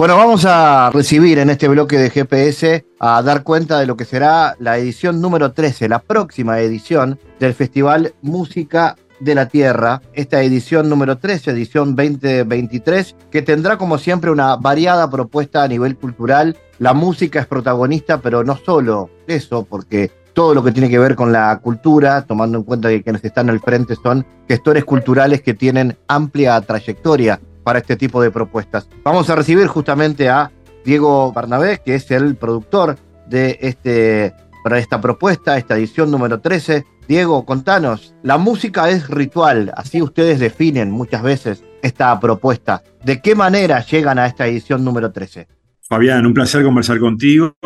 Bueno, vamos a recibir en este bloque de GPS a dar cuenta de lo que será la edición número 13, la próxima edición del Festival Música de la Tierra, esta edición número 13, edición 2023, que tendrá como siempre una variada propuesta a nivel cultural. La música es protagonista, pero no solo eso, porque todo lo que tiene que ver con la cultura, tomando en cuenta que quienes están al frente son gestores culturales que tienen amplia trayectoria para este tipo de propuestas. Vamos a recibir justamente a Diego Barnabé, que es el productor de este, para esta propuesta, esta edición número 13. Diego, contanos, la música es ritual, así ustedes definen muchas veces esta propuesta. ¿De qué manera llegan a esta edición número 13? Fabián, un placer conversar contigo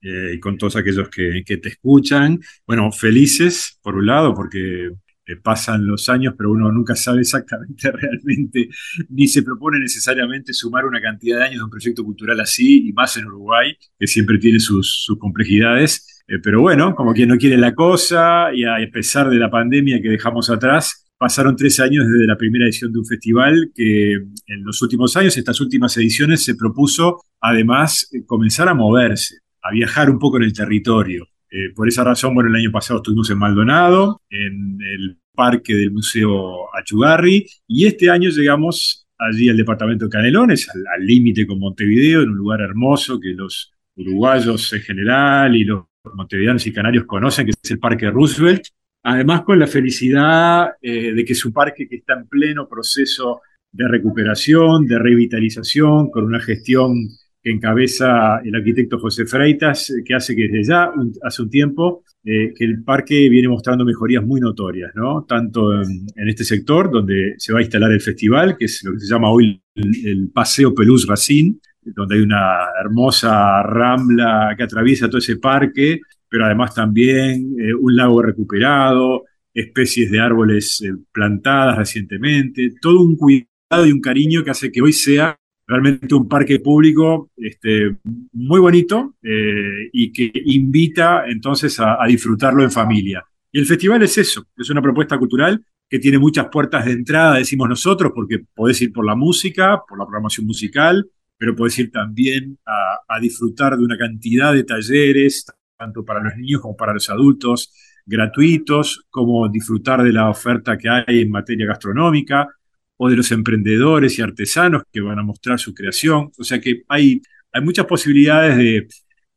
eh, y con todos aquellos que, que, te escuchan. Bueno, felices, por un lado, porque pasan los años, pero uno nunca sabe exactamente realmente, ni se propone necesariamente sumar una cantidad de años de un proyecto cultural así, y más en Uruguay, que siempre tiene sus, complejidades. Eh, pero bueno, como quien no quiere la cosa, y a pesar de la pandemia que dejamos atrás, pasaron tres años desde la primera edición de un festival que en los últimos años, estas últimas ediciones, se propuso además comenzar a moverse, a viajar un poco en el territorio. Eh, por esa razón, bueno, el año pasado estuvimos en Maldonado, en el parque del Museo Achugarri, y este año llegamos allí al departamento de Canelones, al límite con Montevideo, en un lugar hermoso que los uruguayos en general y los montevideanos y canarios conocen, que es el Parque Roosevelt. Además, con la felicidad eh, de que es un parque que está en pleno proceso de recuperación, de revitalización, con una gestión que encabeza el arquitecto José Freitas, eh, que hace que desde ya, hace un tiempo, eh, que el parque viene mostrando mejorías muy notorias, ¿no? Tanto en, este sector, donde se va a instalar el festival, que es lo que se llama hoy el, Paseo Pelús Racine, donde hay una hermosa rambla que atraviesa todo ese parque, pero además también eh, un lago recuperado, especies de árboles plantadas recientemente, todo un cuidado y un cariño que hace que hoy sea realmente un parque público este, muy bonito eh, y que invita entonces a, disfrutarlo en familia. Y el festival es eso, es una propuesta cultural que tiene muchas puertas de entrada, decimos nosotros, porque podés ir por la música, por la programación musical, pero podés ir también a, a disfrutar de una cantidad de talleres, tanto para los niños como para los adultos, gratuitos, como disfrutar de la oferta que hay en materia gastronómica, o de los emprendedores y artesanos que van a mostrar su creación. O sea que hay, hay muchas posibilidades de,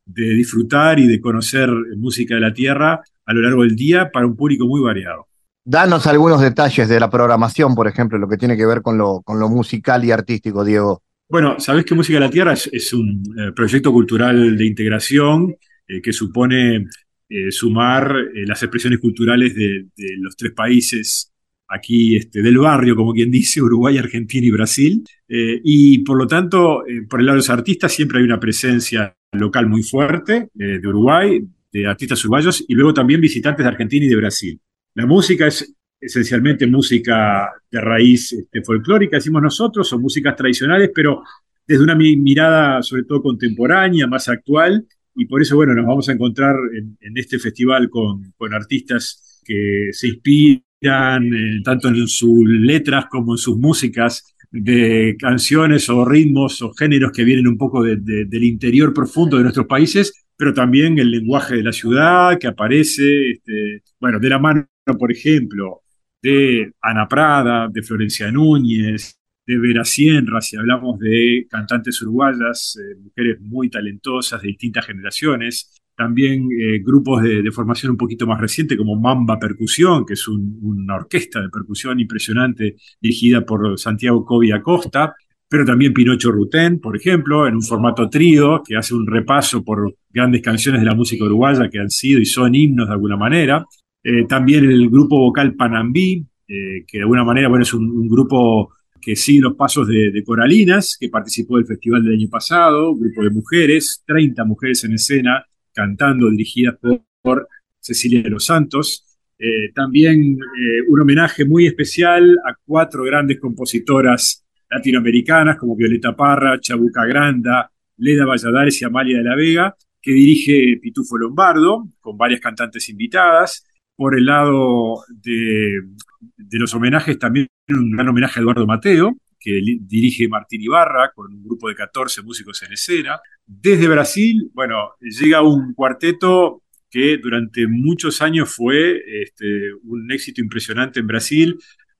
de disfrutar y de conocer música de la tierra a lo largo del día para un público muy variado. Danos algunos detalles de la programación, por ejemplo, lo que tiene que ver con lo, con lo musical y artístico, Diego. Bueno, sabés que Música de la Tierra es, un eh, proyecto cultural de integración eh, que supone eh, sumar las expresiones culturales de, de, los tres países aquí este, del barrio, como quien dice, Uruguay, Argentina y Brasil. Eh, y por lo tanto, eh, por el lado de los artistas siempre hay una presencia local muy fuerte eh, de Uruguay, de artistas uruguayos, y luego también visitantes de Argentina y de Brasil. La música es esencialmente música de raíz este, folclórica, decimos nosotros, o músicas tradicionales, pero desde una mirada sobre todo contemporánea, más actual, y por eso, bueno, nos vamos a encontrar en, este festival con, con artistas que se inspiran tanto en sus letras como en sus músicas de canciones o ritmos o géneros que vienen un poco del interior profundo de nuestros países, pero también el lenguaje de la ciudad que aparece, este, bueno, de la mano, por ejemplo, de Ana Prada, de Florencia Núñez, de Vera Sienra, si hablamos de cantantes uruguayas, eh, mujeres muy talentosas de distintas generaciones, también eh, grupos de, formación un poquito más reciente como Mamba Percusión, que es una orquesta de percusión impresionante dirigida por Santiago Cobi Acosta, pero también Pinocho Rutén, por ejemplo, en un formato trío que hace un repaso por grandes canciones de la música uruguaya que han sido y son himnos de alguna manera. Eh, también el grupo vocal Panambí, eh, que de alguna manera bueno, es un, grupo que sigue los pasos de, Coralinas, que participó del festival del año pasado, grupo de mujeres, 30 mujeres en escena, cantando, dirigidas por, Cecilia de los Santos. Eh, también eh, un homenaje muy especial a cuatro grandes compositoras latinoamericanas como Violeta Parra, Chabuca Granda, Leda Valladares y Amalia de la Vega, que dirige Pitufo Lombardo, con varias cantantes invitadas. Por el lado de, de los homenajes, también un gran homenaje a Eduardo Mateo, que dirige Martín Ibarra, con un grupo de 14 músicos en escena. Desde Brasil, bueno, llega un cuarteto que durante muchos años fue este, un éxito impresionante en Brasil.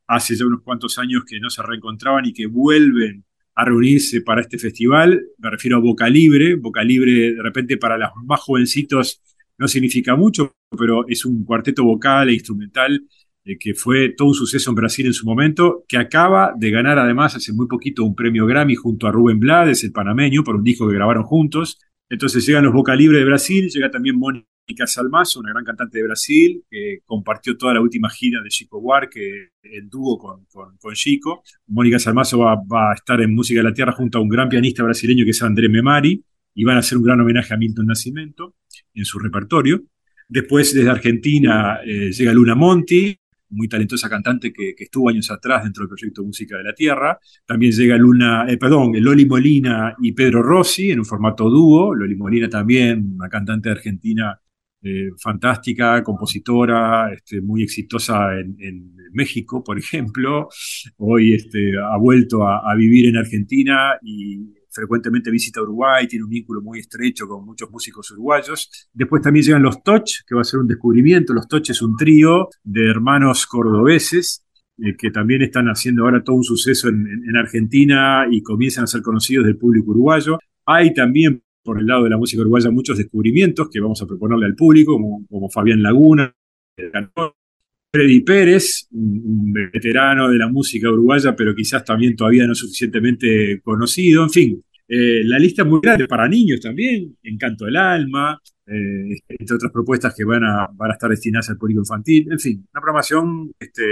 Hace ya unos cuantos años que no se reencontraban y que vuelven a reunirse para este festival. Me refiero a Boca Libre. Boca Libre, de repente, para los más jovencitos no significa mucho, pero es un cuarteto vocal e instrumental eh, que fue todo un suceso en Brasil en su momento, que acaba de ganar además hace muy poquito un premio Grammy junto a Rubén Blades, el panameño, por un disco que grabaron juntos. Entonces llegan los Boca Libre de Brasil, llega también Mónica Salmazo, una gran cantante de Brasil, que compartió toda la última gira de Chico Buarque en dúo con, con, Chico. Mónica Salmazo va, va, a estar en Música de la Tierra junto a un gran pianista brasileño que es André Memari, y van a hacer un gran homenaje a Milton Nascimento en su repertorio. Después, desde Argentina, eh, llega Luna Monti, muy talentosa cantante que, estuvo años atrás dentro del proyecto Música de la Tierra. También llega Luna, eh, perdón, Loli Molina y Pedro Rossi en un formato dúo. Loli Molina también, una cantante argentina eh, fantástica, compositora, este, muy exitosa en, México, por ejemplo. Hoy este, ha vuelto a, a vivir en Argentina y frecuentemente visita Uruguay, tiene un vínculo muy estrecho con muchos músicos uruguayos. Después también llegan los Toch, que va a ser un descubrimiento. Los Toch es un trío de hermanos cordobeses eh, que también están haciendo ahora todo un suceso en, Argentina y comienzan a ser conocidos del público uruguayo. Hay también por el lado de la música uruguaya muchos descubrimientos que vamos a proponerle al público, como, Fabián Laguna, Freddy Pérez, un, veterano de la música uruguaya, pero quizás también todavía no suficientemente conocido. En fin, eh, la lista es muy grande para niños también, Encanto del Alma, eh, entre otras propuestas que van a, van a estar destinadas al público infantil. En fin, una programación este,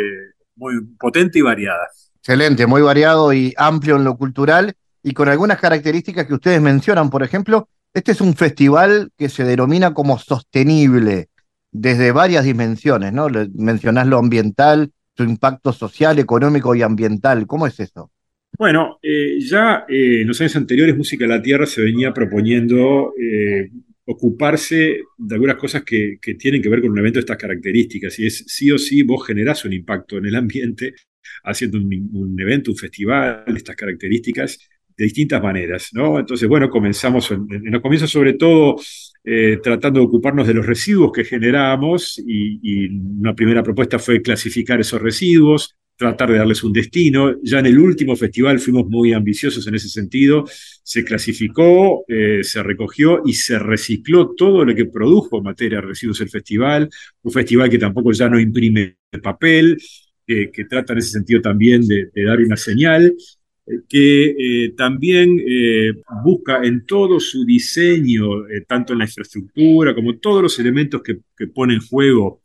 muy potente y variada. Excelente, muy variado y amplio en lo cultural y con algunas características que ustedes mencionan. Por ejemplo, este es un festival que se denomina como sostenible desde varias dimensiones, ¿no? Mencionás lo ambiental, su impacto social, económico y ambiental. ¿Cómo es eso? Bueno, eh, ya eh, en los años anteriores Música de la Tierra se venía proponiendo eh, ocuparse de algunas cosas que, tienen que ver con un evento de estas características, y es sí o sí vos generás un impacto en el ambiente haciendo un, evento, un festival de estas características de distintas maneras, ¿no? Entonces, bueno, comenzamos, en, en los comienzos sobre todo tratando de ocuparnos de los residuos que generamos y, una primera propuesta fue clasificar esos residuos, tratar de darles un destino. Ya en el último festival fuimos muy ambiciosos en ese sentido. Se clasificó, eh, se recogió y se recicló todo lo que produjo materia de residuos el festival. Un festival que tampoco ya no imprime papel, que trata en ese sentido también de, dar una señal que eh, también eh, busca en todo su diseño, eh, tanto en la infraestructura como todos los elementos que, que pone en juego,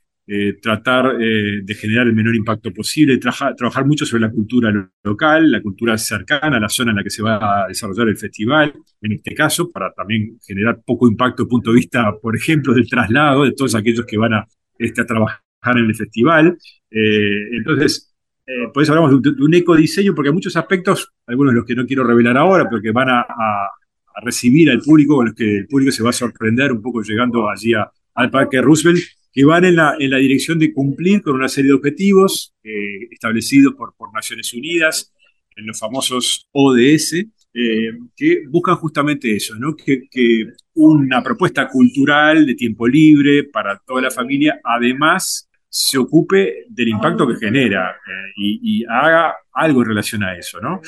tratar de generar el menor impacto posible, trabajar mucho sobre la cultura local, la cultura cercana a la zona en la que se va a desarrollar el festival, en este caso, para también generar poco impacto desde el punto de vista, por ejemplo, del traslado de todos aquellos que van a, este, a trabajar en el festival. entonces, eh, por eso hablamos de un, ecodiseño, porque hay muchos aspectos, algunos de los que no quiero revelar ahora, pero que van a, recibir al público, con los que el público se va a sorprender un poco llegando allí al Parque Roosevelt, que van en la, en la dirección de cumplir con una serie de objetivos eh, establecidos por, por Naciones Unidas, en los famosos ODS, eh, que buscan justamente eso, ¿no? Que, una propuesta cultural de tiempo libre para toda la familia, además se ocupe del impacto que genera eh, y, haga algo en relación a eso, ¿no?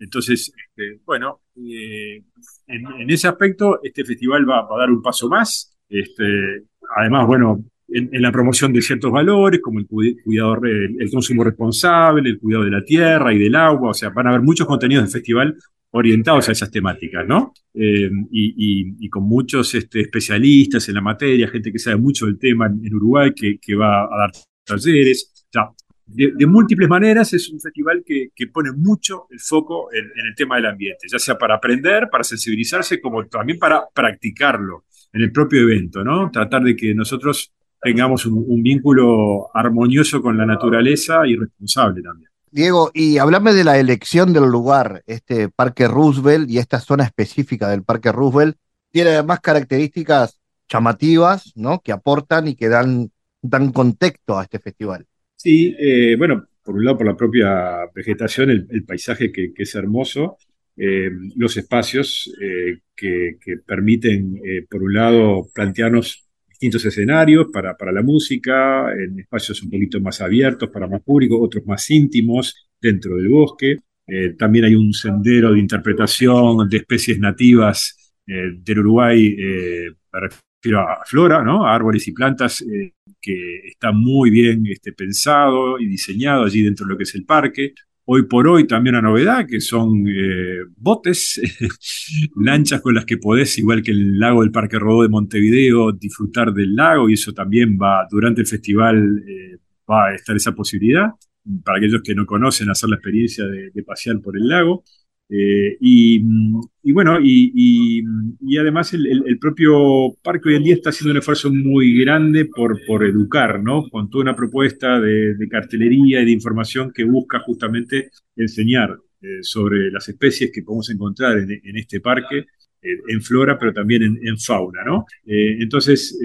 Entonces, este, bueno, en, ese aspecto, este festival va, a dar un paso más. Este, además, bueno, en, la promoción de ciertos valores, como el cuidado, el, consumo responsable, el cuidado de la tierra y del agua, o sea, van a haber muchos contenidos del festival orientados a esas temáticas, ¿no? Eh, y, con muchos este, especialistas en la materia, gente que sabe mucho del tema en, Uruguay, que, va a dar talleres. O sea, de, múltiples maneras es un festival que, pone mucho el foco en, en, el tema del ambiente, ya sea para aprender, para sensibilizarse, como también para practicarlo en el propio evento, ¿no? Tratar de que nosotros tengamos un, vínculo armonioso con la naturaleza y responsable también. Diego, y háblame de la elección del lugar, este Parque Roosevelt y esta zona específica del Parque Roosevelt, tiene además características llamativas, ¿no? Que aportan y que dan, dan contexto a este festival. Sí, eh, bueno, por un lado por la propia vegetación, el, paisaje que, es hermoso, eh, los espacios eh, que, permiten, por un lado, plantearnos distintos escenarios para, para, la música, en espacios un poquito más abiertos para más público, otros más íntimos dentro del bosque. Eh, también hay un sendero de interpretación de especies nativas eh, del Uruguay, eh, me refiero a flora, ¿no? árboles y plantas, que está muy bien este, pensado y diseñado allí dentro de lo que es el parque. Hoy por hoy también una novedad, que son eh, botes, lanchas con las que podés, igual que el lago del Parque Rodó de Montevideo, disfrutar del lago y eso también va, durante el festival eh, va a estar esa posibilidad para aquellos que no conocen hacer la experiencia de pasear por el lago. Eh, y, bueno, y, además el, propio parque hoy en día está haciendo un esfuerzo muy grande por, educar, ¿no? Con toda una propuesta de, cartelería y de información que busca justamente enseñar eh, sobre las especies que podemos encontrar en, este parque, eh, en flora, pero también en, fauna, ¿no? entonces,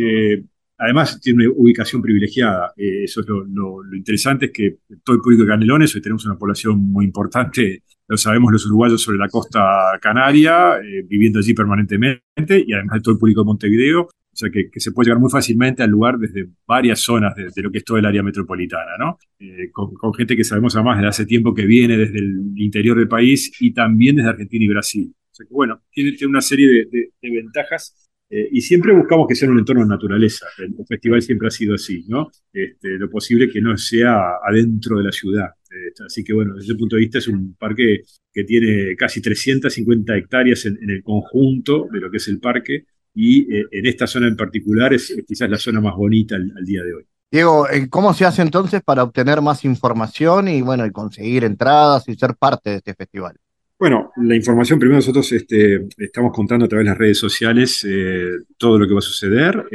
Además, tiene una ubicación privilegiada. eso es lo, lo, interesante, es que todo el público de Canelones, hoy tenemos una población muy importante lo sabemos los uruguayos sobre la costa canaria, eh, viviendo allí permanentemente, y además de todo el público de Montevideo, o sea que, se puede llegar muy fácilmente al lugar desde varias zonas de, lo que es todo el área metropolitana, ¿no? Eh, con, gente que sabemos además desde hace tiempo que viene desde el interior del país y también desde Argentina y Brasil. O sea que bueno, tiene, una serie de, ventajas eh, y siempre buscamos que sea un entorno de naturaleza. El, festival siempre ha sido así, ¿no? Este, lo posible que no sea adentro de la ciudad. Este, así que bueno, desde ese punto de vista es un parque que tiene casi 350 hectáreas en, el conjunto de lo que es el parque y eh, en esta zona en particular es, quizás la zona más bonita al, día de hoy. Diego, eh, ¿cómo se hace entonces para obtener más información y bueno, y conseguir entradas y ser parte de este festival? Bueno, la información primero nosotros este, estamos contando a través de las redes sociales eh, todo lo que va a suceder,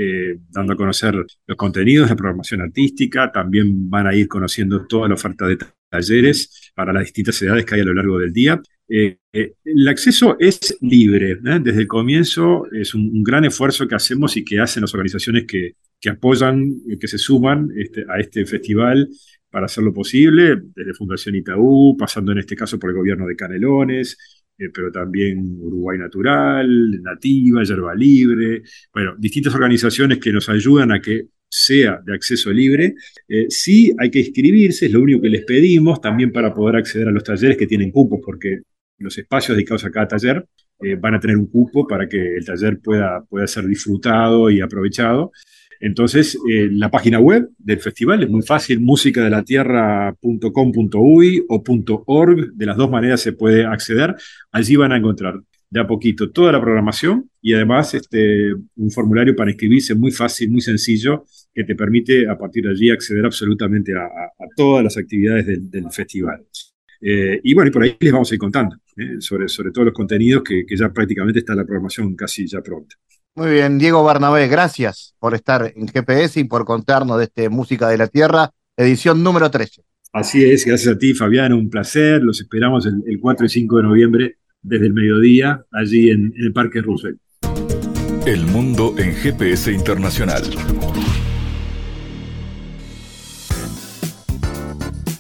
dando a conocer los contenidos, la programación artística, también van a ir conociendo toda la oferta de talleres para las distintas edades que hay a lo largo del día. Eh, eh, el acceso es libre. ¿eh? Desde el comienzo es un, gran esfuerzo que hacemos y que hacen las organizaciones que, que apoyan, que se suman este, a este festival para hacerlo posible, desde Fundación Itaú, pasando en este caso por el gobierno de Canelones, pero también Uruguay Natural, Nativa, Yerba Libre, bueno, distintas organizaciones que nos ayudan a que sea de acceso libre. Eh, sí hay que inscribirse, es lo único que les pedimos, también para poder acceder a los talleres que tienen cupos, porque los espacios dedicados a cada taller eh, van a tener un cupo para que el taller pueda, pueda ser disfrutado y aprovechado. Entonces, eh, la página web del festival es muy fácil, musicadelatierra.com.uy o .org, de las dos maneras se puede acceder. Allí van a encontrar de a poquito toda la programación y además este, un formulario para inscribirse muy fácil, muy sencillo, que te permite a partir de allí acceder absolutamente a, todas las actividades del, festival. Eh, y bueno, y por ahí les vamos a ir contando eh, sobre, sobre todos los contenidos que, que, ya prácticamente está la programación casi ya pronta. Muy bien, Diego Barnabé, gracias por estar en GPS y por contarnos de este Música de la Tierra, edición número 13. Así es, gracias a ti, Fabián, un placer. Los esperamos el, el 4 y 5 de noviembre desde el mediodía allí en, el Parque Roosevelt. El mundo en GPS internacional.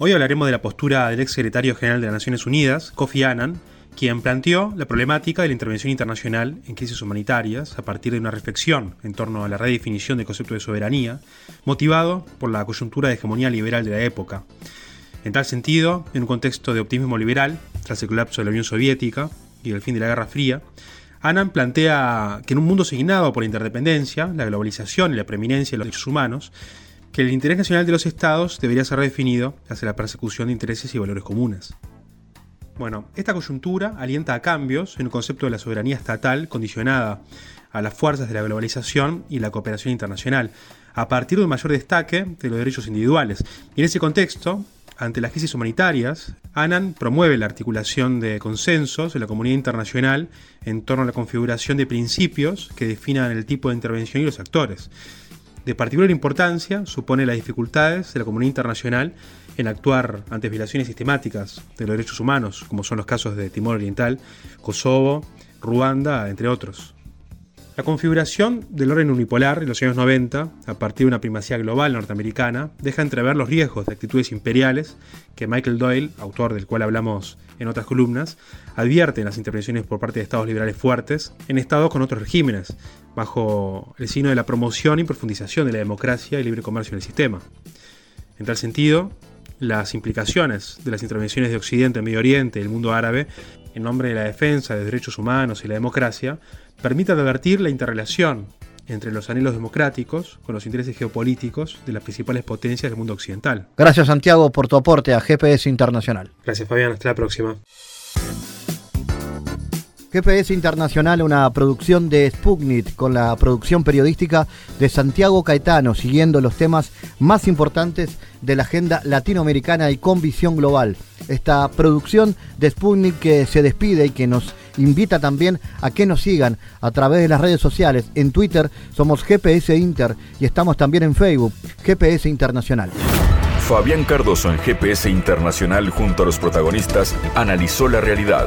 Hoy hablaremos de la postura del ex secretario general de las Naciones Unidas, Kofi Annan, quien planteó la problemática de la intervención internacional en crisis humanitarias a partir de una reflexión en torno a la redefinición del concepto de soberanía, motivado por la coyuntura de hegemonía liberal de la época. En tal sentido, en un contexto de optimismo liberal, tras el colapso de la Unión Soviética y el fin de la Guerra Fría, Annan plantea que en un mundo asignado por la interdependencia, la globalización y la preeminencia de los derechos humanos, que el interés nacional de los estados debería ser redefinido hacia la persecución de intereses y valores comunes. Bueno, esta coyuntura alienta a cambios en un concepto de la soberanía estatal condicionada a las fuerzas de la globalización y la cooperación internacional, a partir de un mayor destaque de los derechos individuales. Y en ese contexto, ante las crisis humanitarias, Annan promueve la articulación de consensos de la comunidad internacional en torno a la configuración de principios que definan el tipo de intervención y los actores. De particular importancia supone las dificultades de la comunidad internacional en actuar ante violaciones sistemáticas de los derechos humanos, como son los casos de Timor Oriental, Kosovo, Ruanda, entre otros. La configuración del orden unipolar en los años 90, a partir de una primacía global norteamericana, deja entrever los riesgos de actitudes imperiales que Michael Doyle, autor del cual hablamos en otras columnas, advierte en las intervenciones por parte de estados liberales fuertes en estados con otros regímenes, bajo el signo de la promoción y profundización de la democracia y libre comercio en el sistema. En tal sentido, las implicaciones de las intervenciones de Occidente en Medio Oriente y el mundo árabe, en nombre de la defensa de derechos humanos y la democracia, permite advertir la interrelación entre los anhelos democráticos con los intereses geopolíticos de las principales potencias del mundo occidental. Gracias Santiago por tu aporte a GPS Internacional. Gracias Fabián, hasta la próxima. GPS Internacional, una producción de Sputnik con la producción periodística de Santiago Caetano, siguiendo los temas más importantes de la agenda latinoamericana y con visión global. Esta producción de Sputnik que se despide y que nos invita también a que nos sigan a través de las redes sociales. En Twitter somos GPS Inter y estamos también en Facebook, GPS Internacional. Fabián Cardoso en GPS Internacional junto a los protagonistas analizó la realidad.